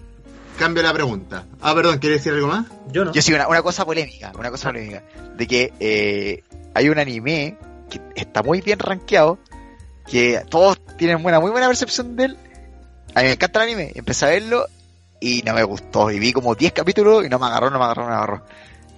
Cambio la pregunta. Ah, perdón, ¿quieres decir algo más? Yo no. Yo sí, una, una cosa polémica, una cosa polémica. De que eh, hay un anime que está muy bien rankeado, que todos tienen una muy buena percepción de él. A mí me encanta el anime, empecé a verlo y no me gustó. Y vi como 10 capítulos y no me agarró, no me agarró, no me agarró.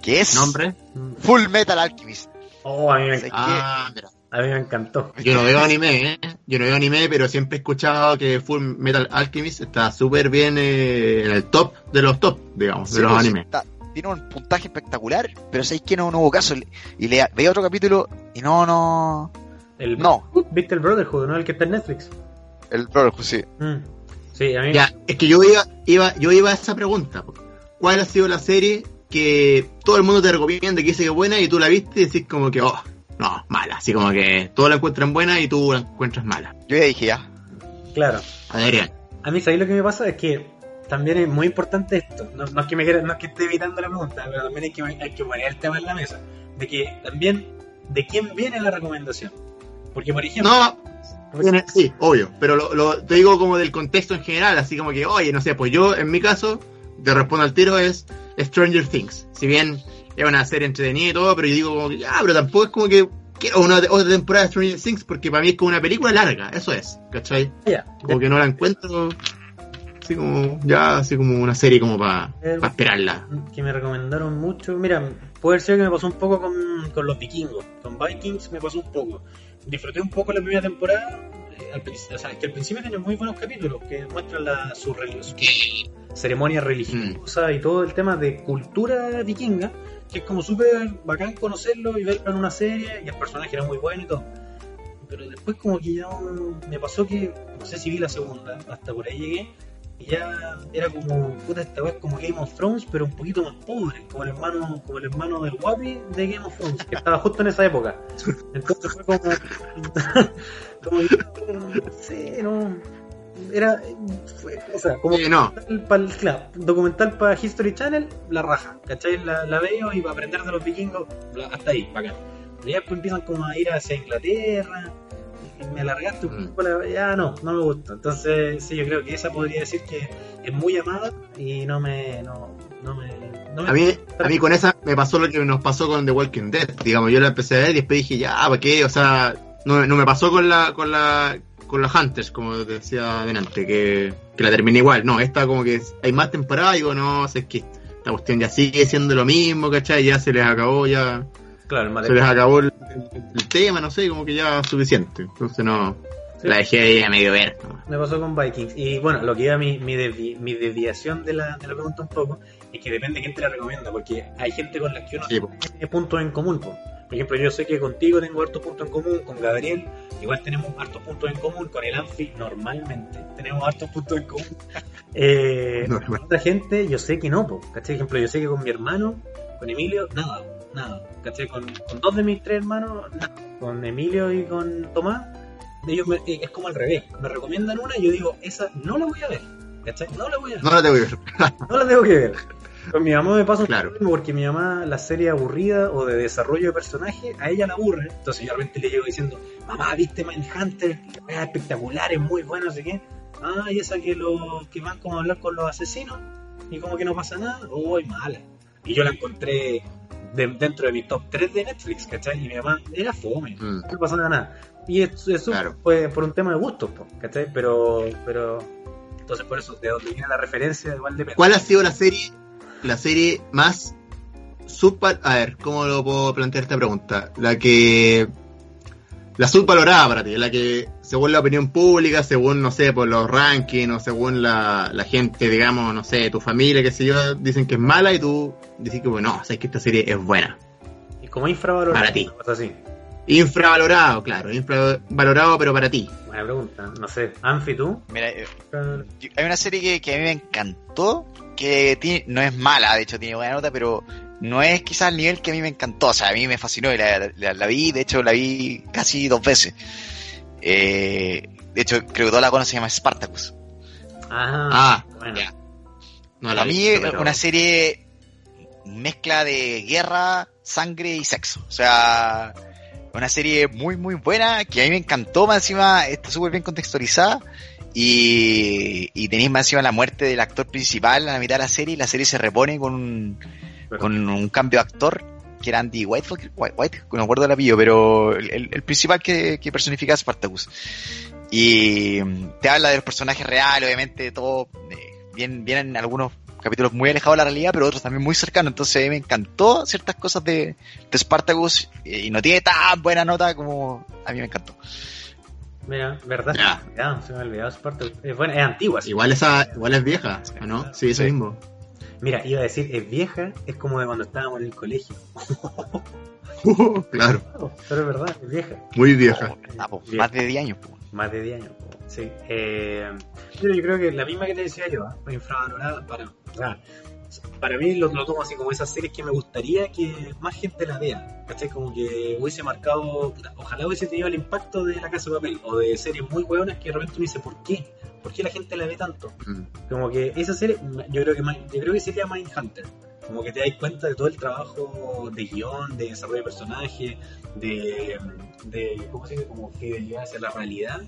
Que es ¿Nombre? Full Metal Alchemist. Oh, a mí, me. Ah, a mí me encantó. Yo no veo anime, ¿eh? Yo no veo anime, pero siempre he escuchado que Full Metal Alchemist está súper bien eh, en el top de los top, digamos, de los pues, animes. está- tiene un puntaje espectacular, pero sabéis que no, no hubo caso. Y le veía otro capítulo y no, no. El, No. ¿Viste el Brotherhood, no? El que está en Netflix. El Brotherhood, sí. Mm. Sí, a mí. Ya, es que yo iba, iba, yo iba a esa pregunta. ¿Cuál ha sido la serie que todo el mundo te recomienda que dice que es buena y tú la viste y decís como que, oh, no, mala? Así como que todos la encuentran buena y tú la encuentras mala. Yo ya dije ya. Claro. Adrián. A mí, ¿sabéis lo que me pasa? Es que también es muy importante esto. No, no es que me quiera- no es que esté evitando la pregunta, pero también hay que, hay que poner el tema en la mesa. De que también, ¿de quién viene la recomendación? Porque, por ejemplo, No, viene- sí, obvio, pero lo, lo- te digo como del contexto en general, así como que, oye, no sé, pues yo en mi caso, te respondo al tiro, es Stranger Things. Si bien es una serie entretenida y todo, pero yo digo como que, ah, pero tampoco es como que quiero una otra temporada de Stranger Things porque para mí es como una película larga, eso es, ¿cachai? Como que no la encuentro así como, ya, así como una serie como para Eh, esperarla. que me recomendaron mucho. Mira, puede ser que me pasó un poco con, con los vikingos. Con Vikings me pasó un poco. Disfruté un poco la primera temporada. eh, al o sea, que al principio tiene muy buenos capítulos que muestran la, su, su ceremonia religiosa y todo el tema de cultura vikinga. Que es como súper bacán conocerlo y verlo en una serie. Y el personaje era muy bueno y todo. Pero después, como que ya me pasó que, no sé si vi la segunda, hasta por ahí llegué. Y ya era como, puta, esta vez como Game of Thrones, pero un poquito más pobre, como el hermano, como el hermano del Guapi de Game of Thrones, que estaba justo en esa época. Entonces fue como, como no sé, no, era, fue, o sea, como Eh, no, documental pa'l- claro, documental para History Channel, la raja, ¿cachai? La, la veo y para aprender de los vikingos, hasta ahí, bacán. Pero ya después empiezan como a ir hacia Inglaterra, y me alargaste un poco, la, ya no, no me gusta. Entonces, sí, yo creo que esa podría decir que es muy amada y no me, no, no me, no me A mí, a mí con esa me pasó lo que nos pasó con The Walking Dead. Digamos, yo la empecé a ver y después dije, ya, ¿para qué? O sea, no, no me pasó con la, con la, con la Hunters, como te decía delante, que, que la terminé igual. No, esta como que hay más temporada y digo, no, sé, es que esta cuestión ya sigue siendo lo mismo, ¿cachai? Ya se les acabó, ya Claro, el se les acabó el, el tema, no sé, como que ya suficiente. Entonces no, Sí. la dejé ahí a medio ver. Me pasó con Vikings. Y bueno, lo que iba mi, mi, desvi- mi desviación de la, de la pregunta un poco es que depende de quién te la recomienda, porque hay gente con la que uno Sí, po. tiene puntos en común. po. Por ejemplo, yo sé que contigo tengo hartos puntos en común, con Gabriel igual tenemos hartos puntos en común, con el Anfi normalmente tenemos hartos puntos en común. Eh, Normal. con otra gente yo sé que no, po, ¿cachai? Por ejemplo, yo sé que con mi hermano, con Emilio, nada, nada. ¿cachai? Con, con dos de mis tres hermanos, nada. Con Emilio y con Tomás, ellos me- eh, es como al revés. Me recomiendan una y yo digo, esa no la voy a ver. ¿Cachai? No la voy a ver. No la tengo que ver. No la tengo que ver. Con mi mamá me pasa Claro. porque mi mamá la serie aburrida o de desarrollo de personaje a ella la aburre. Entonces yo de repente le llego diciendo, mamá, ¿viste Mindhunter? Es espectacular, es muy bueno, así que. Ah, y esa que los que van como a hablar con los asesinos y como que no pasa nada. Uy, mala. Y yo la encontré de- dentro de mi top 3 de Netflix, ¿cachai? Y mi mamá era fome, Mm. no pasa nada. Y eso, eso Claro. fue por un tema de gustos, po, ¿cachai? Pero, pero. Entonces por eso, de donde viene la referencia, igual depende. ¿Cuál ha sido la serie, la serie más subval... A ver, ¿cómo lo puedo plantear esta pregunta? La que... La subvalorada para ti, la que según la opinión pública, según, no sé, por los rankings o según la, la gente, digamos, no sé, tu familia, que sé yo, dicen que es mala y tú dices que, bueno, no, sabes que esta serie es buena. Y como infravalorado. Para ti. una cosa así. Infravalorado, claro, infravalorado, pero para ti. Buena pregunta. No sé. Anfi, ¿tú? Mira, eh, hay una serie que, que a mí me encantó, que tiene- no es mala, de hecho tiene buena nota, pero no es quizás el nivel que a mí me encantó. O sea, a mí me fascinó y la, la- la vi, de hecho la vi casi dos veces. Eh, de hecho, creo que toda la conocen, se llama Spartacus. Ah, Ah, bueno. ya. No la Para he mí visto, es pero- una serie mezcla de guerra, sangre y sexo. O sea, una serie muy, muy buena, que a mí me encantó, más encima está súper bien contextualizada. Y, y tenéis más encima la muerte del actor principal a la mitad de la serie y la serie se repone con un, con un cambio de actor que era Andy Whitefield, White, White, no me acuerdo el apellido, pero el, principal que, que personifica a Spartacus. Y te habla de los personajes reales, obviamente, todo eh, bien, bien en algunos capítulos muy alejados de la realidad, pero otros también muy cercanos. Entonces me encantó ciertas cosas de, de Spartacus eh, y no tiene tan buena nota como a mí me encantó. Mira, ¿verdad? Ya. Ya, se me ha olvidado esa parte. Es, buena, es antigua, sí. Igual esa, igual es vieja, ¿o no? Sí, eso Sí. mismo. Mira, iba a decir, es vieja, es como de cuando estábamos en el colegio. claro, Pero es verdad, es vieja. muy vieja. Oh, verdad, po, Bien. más de 10 años. po. Más de 10 años. po. Sí. Eh, pero yo creo que la misma que te decía yo, ¿ah? infravalorada para. sea, para mí lo, lo tomo así como esas series que me gustaría que más gente la vea. ¿Cachai? Como que hubiese marcado. ojalá hubiese tenido el impacto de La Casa de Papel o de series muy hueonas que de repente uno dice, ¿por qué? ¿Por qué la gente la ve tanto? Mm. Como que esa serie, yo creo que yo creo que sería Mindhunter. Como que te das cuenta de todo el trabajo de guion, de desarrollo de personaje, de, de ¿cómo se dice? Como fidelidad hacia la realidad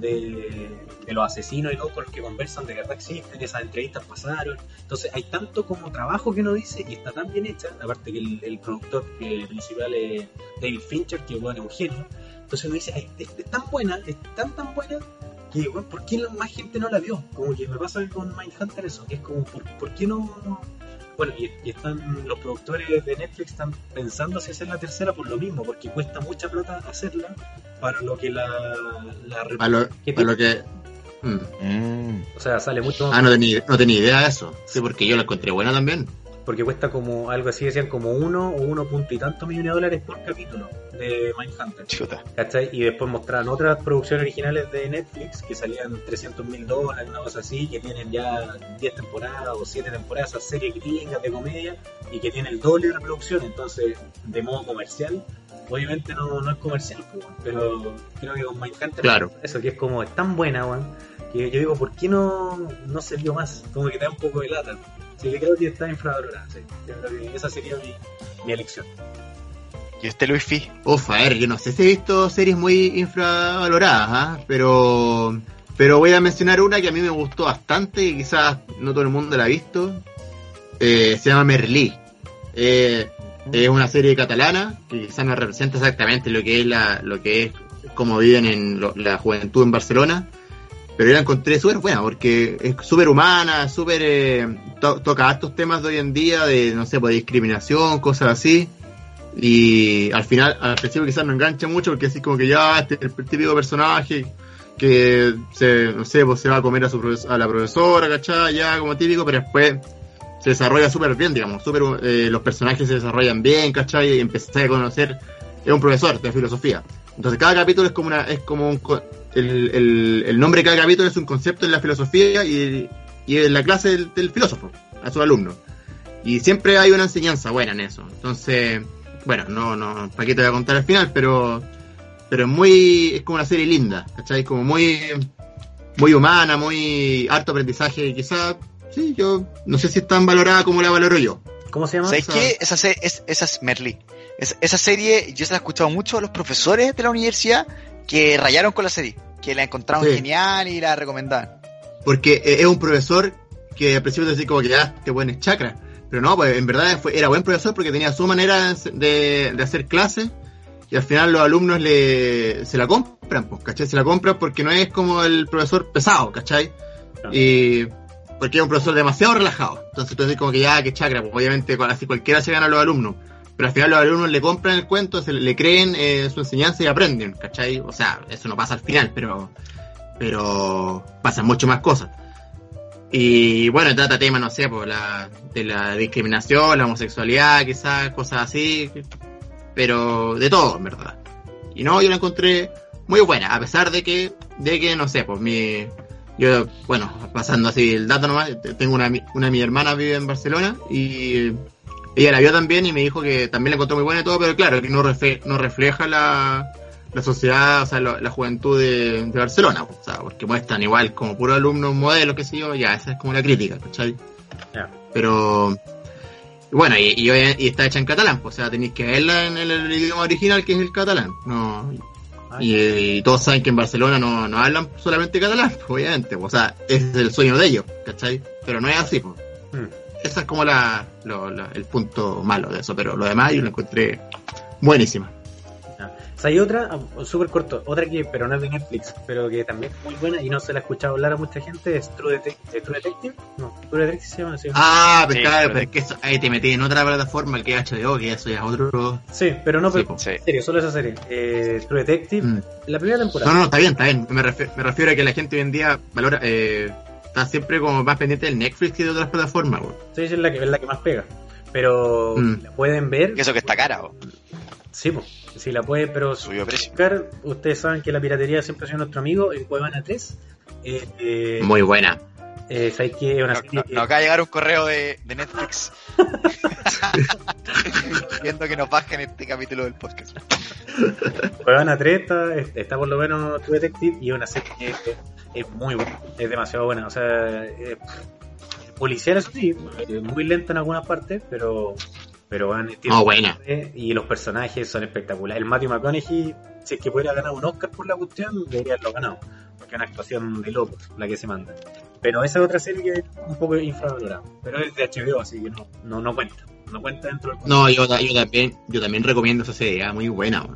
de, los asesinos y los que conversan de verdad existen, esas entrevistas pasaron. Entonces hay tanto como trabajo que uno dice y está tan bien hecha, aparte que el, el productor que principal es David Fincher, que bueno, es un genio. Entonces uno dice, "Ay, es, es tan buena, es tan tan buena que bueno, ¿por qué más gente no la vio? Como que me pasa con Mindhunter eso, que es como, ¿por, por qué no...? Bueno, y, y están los productores de Netflix están pensando si hacer la tercera por lo mismo, porque cuesta mucha plata hacerla para lo que la... la Para lo, que... Mm. Mm. O sea, sale mucho. Ah, no tenía, no tenía idea de eso. Sí, porque yo la encontré buena también. Porque cuesta como, algo así decían, como uno o uno punto y tantos millones de dólares por capítulo de Mindhunter. Chuta. ¿Cachai? Y después mostraron otras producciones originales de Netflix que salían 300 mil dólares, una cosa así, que tienen ya 10 temporadas o 7 temporadas, esas series gringas de comedia, y que tienen el doble de reproducción, entonces, de modo comercial, obviamente no, no es comercial, pero creo que con Mindhunter, Claro. eso que es como, es tan buena, weón, que yo digo, ¿por qué no, no se vio más? Como que te da un poco de lata. Así que creo que está infravalorada, sí. Yo creo que esa sería mi, mi elección. Y este Luis Fi. Uf, a ver, yo no sé si he visto series muy infravaloradas, ¿ah? pero pero voy a mencionar una que a mí me gustó bastante y quizás no todo el mundo la ha visto. Eh, se llama Merlí. Eh, es una serie catalana que quizás no representa exactamente lo que es la, lo que es como viven en lo- la juventud en Barcelona. Pero yo la encontré súper buena porque es súper humana, súper eh, to- toca estos temas de hoy en día de, no sé, pues, de discriminación, cosas así. Y al final, al principio quizás no engancha mucho porque así como que ya este es el típico personaje que se, no sé, pues se va a comer a, su a la profesora, ¿cachai? Ya como típico, pero después se desarrolla súper bien, digamos, súper, eh, los personajes se desarrollan bien, ¿cachai? Y empecé a conocer, es un profesor de filosofía. Entonces cada capítulo es como una, es como un, el, el, el nombre de cada capítulo es un concepto en la filosofía y, y en la clase del, del filósofo, a sus alumnos. Y siempre hay una enseñanza buena en eso. Entonces, bueno, no, no, para qué te voy a contar al final, pero, pero es muy, es como una serie linda, ¿cachai? Como muy, muy humana, muy harto aprendizaje, y quizás, sí, yo no sé si es tan valorada como la valoro yo. ¿Cómo se llama? ¿Sabes o sea- qué? Esa, se- es, esa es Merly. Es- esa serie yo se la he escuchado mucho a los profesores de la universidad que rayaron con la serie, que la encontraron Sí. genial y la recomendaban. Porque eh, es un profesor que al principio te decía como que, ah, te pones chakra. Pero no, pues en verdad fue, era buen profesor porque tenía su manera de, de hacer clases y al final los alumnos le, se la compran, pues, ¿cachai? Se la compran porque no es como el profesor pesado, ¿cachai? Claro. Y, porque es un profesor demasiado relajado. Entonces tú dices como que ya, que chacra, pues obviamente así cualquiera se gana a los alumnos. Pero al final los alumnos le compran el cuento, se le, creen eh, su enseñanza y aprenden, ¿cachai? O sea, eso no pasa al final, pero pero pasan mucho más cosas. Y bueno, trata temas, no sé, por la, de la discriminación, la homosexualidad, quizás, cosas así, pero de todo, en verdad. Y no, yo la encontré muy buena, a pesar de que, de que no sé, pues mi, yo, bueno, pasando así el dato nomás, tengo una, una mi hermana vive en Barcelona y ella la vio también y me dijo que también la encontró muy buena y todo, pero claro, que no, refe- no refleja la, la sociedad, o sea, la juventud de, de Barcelona, o sea, porque muestran igual como puros alumnos modelos, qué sé yo, ya, esa es como la crítica, ¿cachai? Pero, bueno, y, y, está hecha en catalán, pues, o sea, tenéis que verla en el, el idioma original que es el catalán, no, Ah, y, y todos saben que en Barcelona no, no hablan solamente catalán, obviamente, pues, o sea, ese es el sueño de ellos, ¿cachai? Pero no es así, pues. mm. Ese es como la, lo- la- el punto malo de eso, pero lo demás yo lo encontré buenísima. O sea, hay otra, ah, súper corto, otra que, pero no es de Netflix, pero que también es muy buena y no se la ha escuchado hablar a mucha gente, es True, Detec- eh, True Detective. No, True Detective se llama así. Ah, pero Sí, claro, pero- pero es que eso, ahí te metí en otra plataforma que es HBO, que eso ya es otro... Sí, pero no, Sí, pero. Sí. en serio, solo esa serie. Eh, True Detective, Mm. la primera temporada. No, no, está bien, está bien. Me refiero, me refiero a que la gente hoy en día valora, eh, está siempre como más pendiente del Netflix que de otras plataformas, güey. Sí, es la que, es la que más pega. Pero Mm. la pueden ver. Que eso que está cara, o Sí, pues. Sí, la pueden, pero subió precio. buscar. Ustedes saben que la piratería siempre ha sido nuestro amigo en Cuevana 3. Eh, eh, Muy buena. Eh, ¿sabes qué? Es una No, serie no- que- nos acaba de llegar un correo de, de Netflix viendo que nos bajen este capítulo del podcast. Cuevana 3 está, está por lo menos True Detective y es una serie que es, es muy buena, es demasiado buena. O sea, eh, policial eso sí, eh, muy lenta en algunas partes, pero pero van tiene- Oh, buena. y los personajes son espectaculares. El Matthew McConaughey, si es que pudiera ganar un Oscar por la cuestión, debería haberlo ganado, es una actuación de locos la que se manda. Pero esa es otra serie que es un poco infravalorada, pero es de HBO, así que no, no, no cuenta, no cuenta dentro del No, yo, yo también, yo también recomiendo esa serie, ah, muy buena.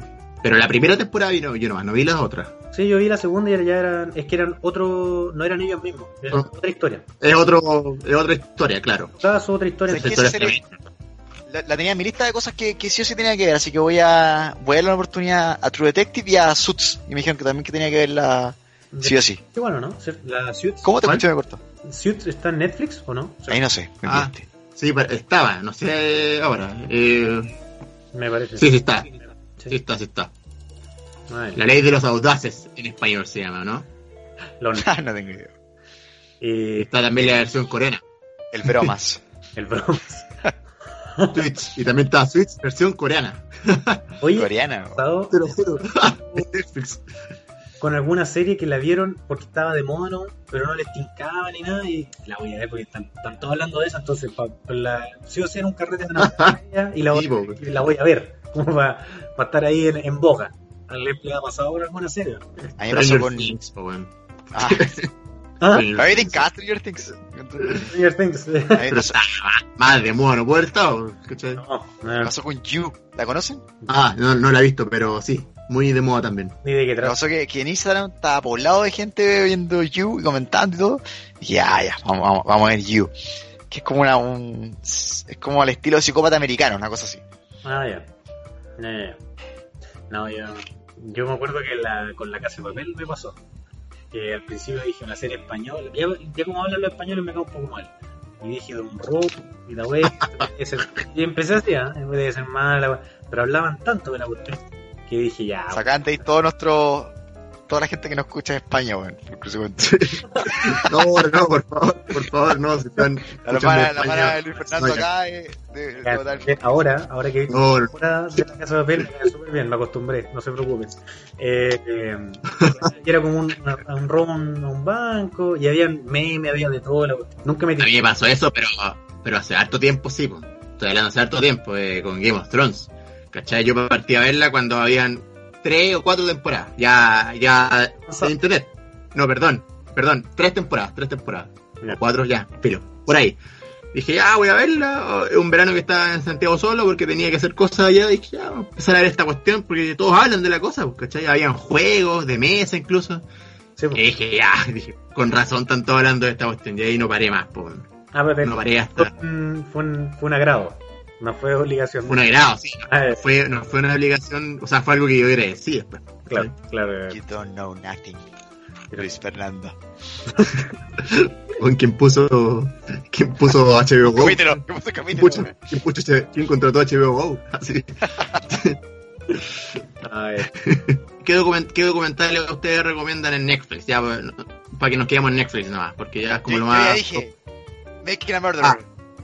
Pero la primera temporada yo no, yo no, no vi las otras. Sí, yo vi la segunda y ya eran, es que eran otro, no eran ellos mismos, eran Oh. otra historia. Es otro, es otra historia, claro. Cada su otra historia. Serie-. La, la tenía en mi lista de cosas que, que sí o sí tenía que ver, así que voy a voy a darle una oportunidad a True Detective y a Suits. Y me dijeron que también que tenía que verla sí o sí. Qué bueno, ¿no? La Suits, ¿Cómo te escuché me cortó? Suits está en Netflix o no? Ahí no sé, me Ah. Sí, pero estaba, no sé ahora. Eh, Me parece. sí, sí está. Sí. Sí está, sí está. La ley de los audaces en español se llama, ¿no? lo- Ah, no tengo idea. eh, Está también la versión coreana. El bromas. el bromas. Switch. Y también está Switch versión coreana. Oye, Coreana. Te lo juro. Netflix. Con alguna serie que la vieron porque estaba de moda, ¿no? pero no les tincaba ni nada y la voy a ver porque están, están todos hablando de eso, entonces pa, pa la, sí o sí en un carrete de una y la, voy, y la voy a ver, como para estar ahí en, en boca. ¿Al le ha pasado por alguna serie? A mí me pasó con. Things, po, weón. Ah, ¿Ah? a mí me encanta Stranger Things. Stranger Things. Pero pasó, está más- más de moda, no puede haber estado. ¿cachai? no, no, pasó con You. ¿La conocen? Ah, no, no la he visto, pero sí, muy de moda también. ni de qué Me trata. pasó que, que en Instagram estaba poblado de gente viendo You y comentando y todo. Y ya, ya, vamos, vamos, vamos a ver You. Que es como una, un, es como al estilo psicópata americano, una cosa así. Ah, ya. Ya, ya, ya. No, yo, yo me acuerdo que la, con la casa de papel me pasó. Que al principio dije una serie española. Ya, ya como hablan los españoles me cae un poco mal. Y dije de un robo y la wea. y empecé así, ¿eh? Debe ser mala. Pero hablaban tanto de la cuestión que dije ya. Sacaban de ahí todo nuestro, toda la gente que nos escucha en España, weón. No, no, por favor, por favor, no, se están La hermana, la hermana de Luis Fernando acá eh, de, de, ya, total- ahora, ahora que he visto No, temporada de la casa de papel, me súper bien, me acostumbré, no se preocupen. Eh, eh, era como un, un robo a un, banco y había memes, había de todo. la cuestión. Nunca me A mí me pasó eso, pero, pero hace harto tiempo, sí, po. Estoy hablando hace harto tiempo, eh, con Game of Thrones. ¿Cachai? Yo partí a verla cuando habían tres o cuatro temporadas. Ya, ya, en internet. No, perdón, perdón, tres temporadas, tres temporadas. Cuatro ya, pero, por ahí. Dije, ya, voy a verla. Un verano que estaba en Santiago solo porque tenía que hacer cosas allá. Dije, ya, voy a empezar a ver esta cuestión porque todos hablan de la cosa, pues, ¿cachai? Habían juegos de mesa incluso. Sí. Y dije, ya, dije, con razón están todos hablando de esta cuestión. Y ahí no paré más, po. Ah, pero No paré fue, hasta. un, fue, un, fue un agrado. No fue obligación. Fue un agrado, sí. Ah, eh, Fue, no fue una obligación, o sea, fue algo que yo agradecí después. claro, claro. You don't know nothing. Luis Fernando. Con quien puso, quien puso HBO Go. Capítulo, ¿qué ¿Quién, puso, quién, puso quién contrató HBO Go? Así. Ah, eh. ¿Qué, document- ¿Qué documentales ustedes recomiendan en Netflix? Ya, para que nos quedemos en Netflix nomás, porque ya es como Yo- lo más... ya dije, Making a Murderer. Ah.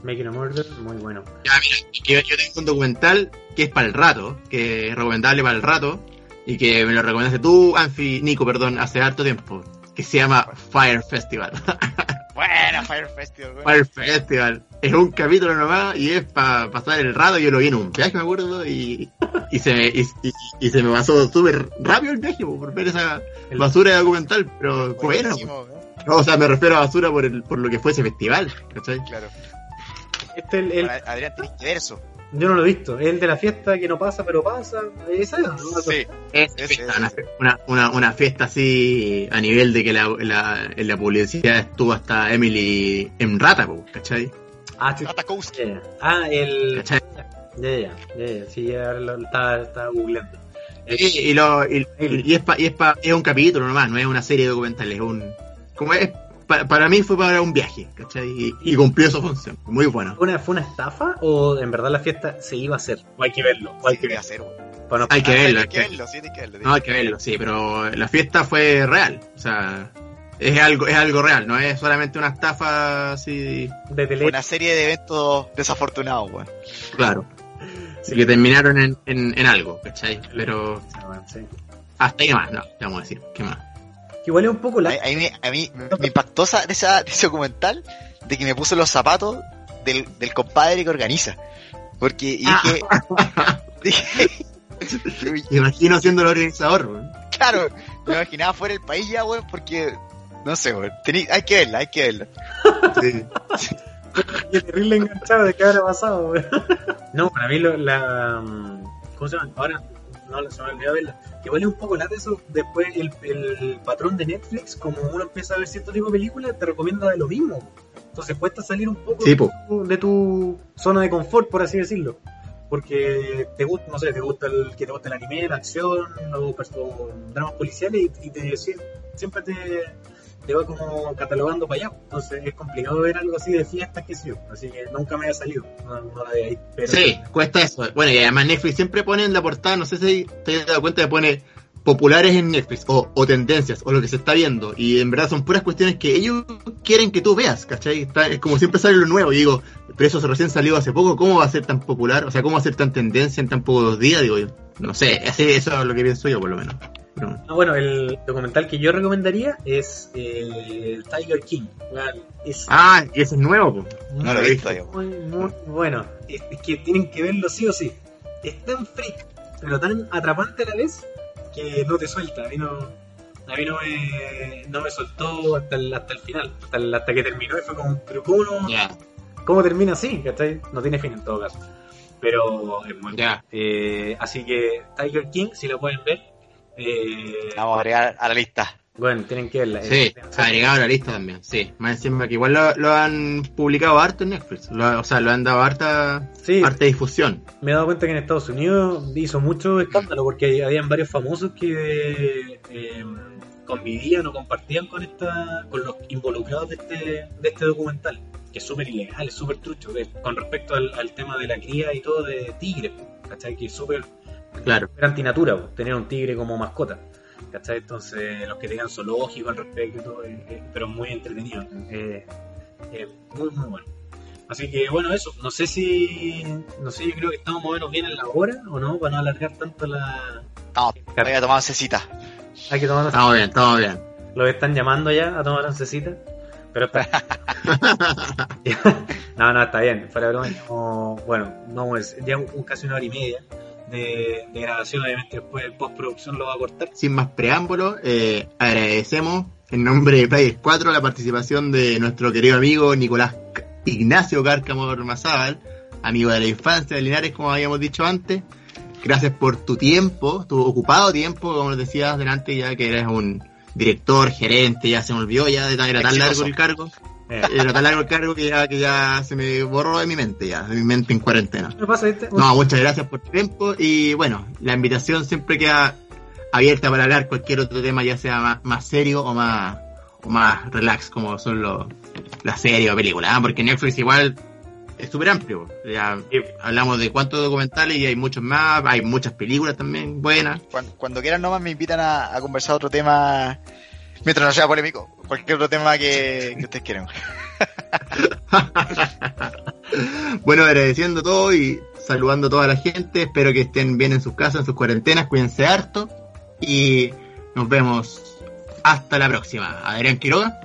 Making a Murder, muy bueno. Ya, mira, yo, yo tengo un documental que es para el rato, que es recomendable para el rato, y que me lo recomendaste tú, Anfi, Nico, perdón, hace harto tiempo, que se llama Fire Festival. Buena Fire Festival. Fire Festival. Es un capítulo nomás y es para pasar el rato. Yo lo vi en un viaje, me acuerdo, y, y, se, me, y, y- y se me pasó súper rápido el viaje po, por ver esa basura de documental, pero bueno. ¿no? No, o sea, me refiero a basura por, el, por lo que fue ese festival, ¿cachai? Claro. Este, el, el- Adrián, tenés que ver eso. yo no lo he visto. El de la fiesta que no pasa, pero pasa. Esa es, ¿no? Sí. Es fiesta, una, fe- una, una, una fiesta así a nivel de que la, la, en la publicidad estuvo hasta Emily en rata, po, ¿cachai? Ah. Ya, ya. Ah, el. ¿Cachai? Ya, ya, ya, ya. Sí, ya lo estaba, estaba googleando. Y, y, lo, y, y- y es, pa- y es, pa- es un capítulo nomás, no es una serie de documentales, es un... Como es, pa- para mí fue para un viaje, ¿cachai? Y, y cumplió su función, muy bueno. ¿Fue una, ¿Fue una estafa o en verdad la fiesta se iba a hacer? O hay que verlo. O hay Sí, que verlo. hacer, güey. Para no- Hay que verlo, Hay que verlo, sí, hay que verlo. No, hay que verlo, sí, pero la fiesta fue real, o sea, es algo, es algo real, no es solamente una estafa así, de tele. Una serie de eventos desafortunados, güey. claro. Así que terminaron en, en, en algo, ¿cachai? Pero Ah, bueno, sí. hasta ahí más, no, te vamos a decir, ¿qué más? Que Igual es un poco A, la. a mí, me- a mí me impactó esa, de esa- de ese documental de que me puso los zapatos del, del compadre que organiza. Porque y dije, dije, Me imagino siendo el organizador, weón. claro, me imaginaba fuera del país ya, güey, porque, no sé, güey, tení- hay que verla, hay que verla. Sí. Qué terrible enganchado de qué habrá pasado, güey. No, para mí lo- la. mm, ¿Cómo se llama? Ahora no se me olvidó verla. Que vale un poco la de eso. Después el, el patrón de Netflix, como uno empieza a ver cierto tipo de películas, te recomienda de lo mismo. Entonces cuesta salir un poco Sí, de, tu, zona de confort, por así decirlo. Porque te gusta, no sé, te gusta el que te gusta el anime, la acción, o, o dramas policiales y, y te sie- siempre te, te va como catalogando para allá. Entonces es complicado ver algo así de fiestas que yo. Así que nunca me ha salido. No, Sí, cuesta eso. Bueno, y además Netflix siempre pone en la portada, no sé si te has dado cuenta que pone populares en Netflix o, o tendencias o lo que se está viendo. Y en verdad son puras cuestiones que ellos quieren que tú veas, ¿cachai? Está- es como siempre sale lo nuevo. Y digo, pero eso recién salió hace poco, ¿cómo va a ser tan popular? O sea, ¿cómo va a ser tan tendencia en tan pocos días? Digo yo. No sé, así- eso es lo que pienso yo por lo menos. Pero- Ah, bueno, el documental que yo recomendaría es eh, Tiger King. Es Ah, y ese es nuevo, po. No lo he visto, yo. muy, muy bueno. Es, que tienen que verlo sí o sí. Es tan freak, pero tan atrapante a la vez que no te suelta. A mí no, a mí no me, no me soltó hasta el, hasta el final, hasta, el- hasta que terminó y fue como, pero ¿cómo, no- Ya, cómo termina así? ¿Cachai? No tiene fin en todo caso. Pero es muy bueno. ya. Eh, así que Tiger King, si lo pueden ver, eh, Vamos a agregar a la lista. bueno, tienen que verla. Sí, Eh, agregado a la lista también, sí. Más encima que igual lo, lo han publicado harto en Netflix. Lo- o sea, lo han dado harta, Sí, harta difusión. me he dado cuenta que en Estados Unidos hizo mucho escándalo porque habían varios famosos que eh, convivían o compartían con esta con los involucrados de este, de este documental, que es súper ilegal, es súper trucho, de- con respecto al, al tema de la cría y todo de tigres, ¿cachai? Que es súper Claro. súper antinatura, po, tener un tigre como mascota. ¿Cachai? Entonces, los que tengan zoológico al respecto, eh, eh, pero muy entretenido. eh, eh, muy, muy bueno. Así que bueno, eso. No sé si. No sé, yo creo que estamos más o menos bien en la hora o no, para no alargar tanto la. Vamos, voy a tomar cecita. Hay que tomar. Estamos bien, estamos bien. Los están llamando ya a tomar oncecita. Pero está. no, no, está bien. Fuera de broma, bueno, no es ya un- casi una hora y media de, de grabación. Obviamente, después el postproducción lo va a cortar. Sin más preámbulos, eh, agradecemos en nombre de Players 4 la participación de nuestro querido amigo Nicolás Ignacio Cárcamo Ormazábal, amigo de la infancia de Linares, como habíamos dicho antes. Gracias por tu tiempo, tu ocupado tiempo, como les decías delante, ya que eres un director, gerente, ya se me olvidó, ya era tan Exitoso. largo el cargo. Eh, Era tan largo el cargo que ya, que ya se me borró de mi mente, ya, de mi mente en cuarentena. ¿qué pasa? No, muchas gracias por tu tiempo y bueno, la invitación siempre queda abierta para hablar cualquier otro tema, ya sea más, más serio o más, o más relax, como son los, las series o películas, ¿ah? porque Netflix igual es súper amplio. Ya hablamos de cuántos documentales y hay muchos más, hay muchas películas también buenas. Cuando, cuando quieran nomás me invitan a, a conversar otro tema, mientras no sea polémico, cualquier otro tema que, que ustedes quieran. bueno, agradeciendo todo y saludando a toda la gente. Espero que estén bien en sus casas, en sus cuarentenas. Cuídense harto. Y nos vemos hasta la próxima. Adrián Quiroga.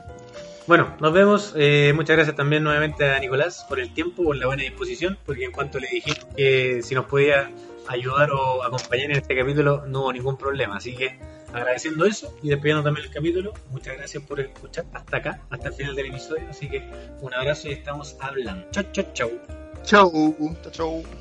Bueno, nos vemos. Eh, muchas gracias también nuevamente a Nicolás por el tiempo, por la buena disposición, porque en cuanto le dijimos que si nos podía ayudar o acompañar en este capítulo, no hubo ningún problema. Así que agradeciendo eso y despidiendo también el capítulo, muchas gracias por escuchar hasta acá, hasta el final del episodio. Así que un abrazo y estamos hablando. Chau, chau, chau. Chau. Chau, chau.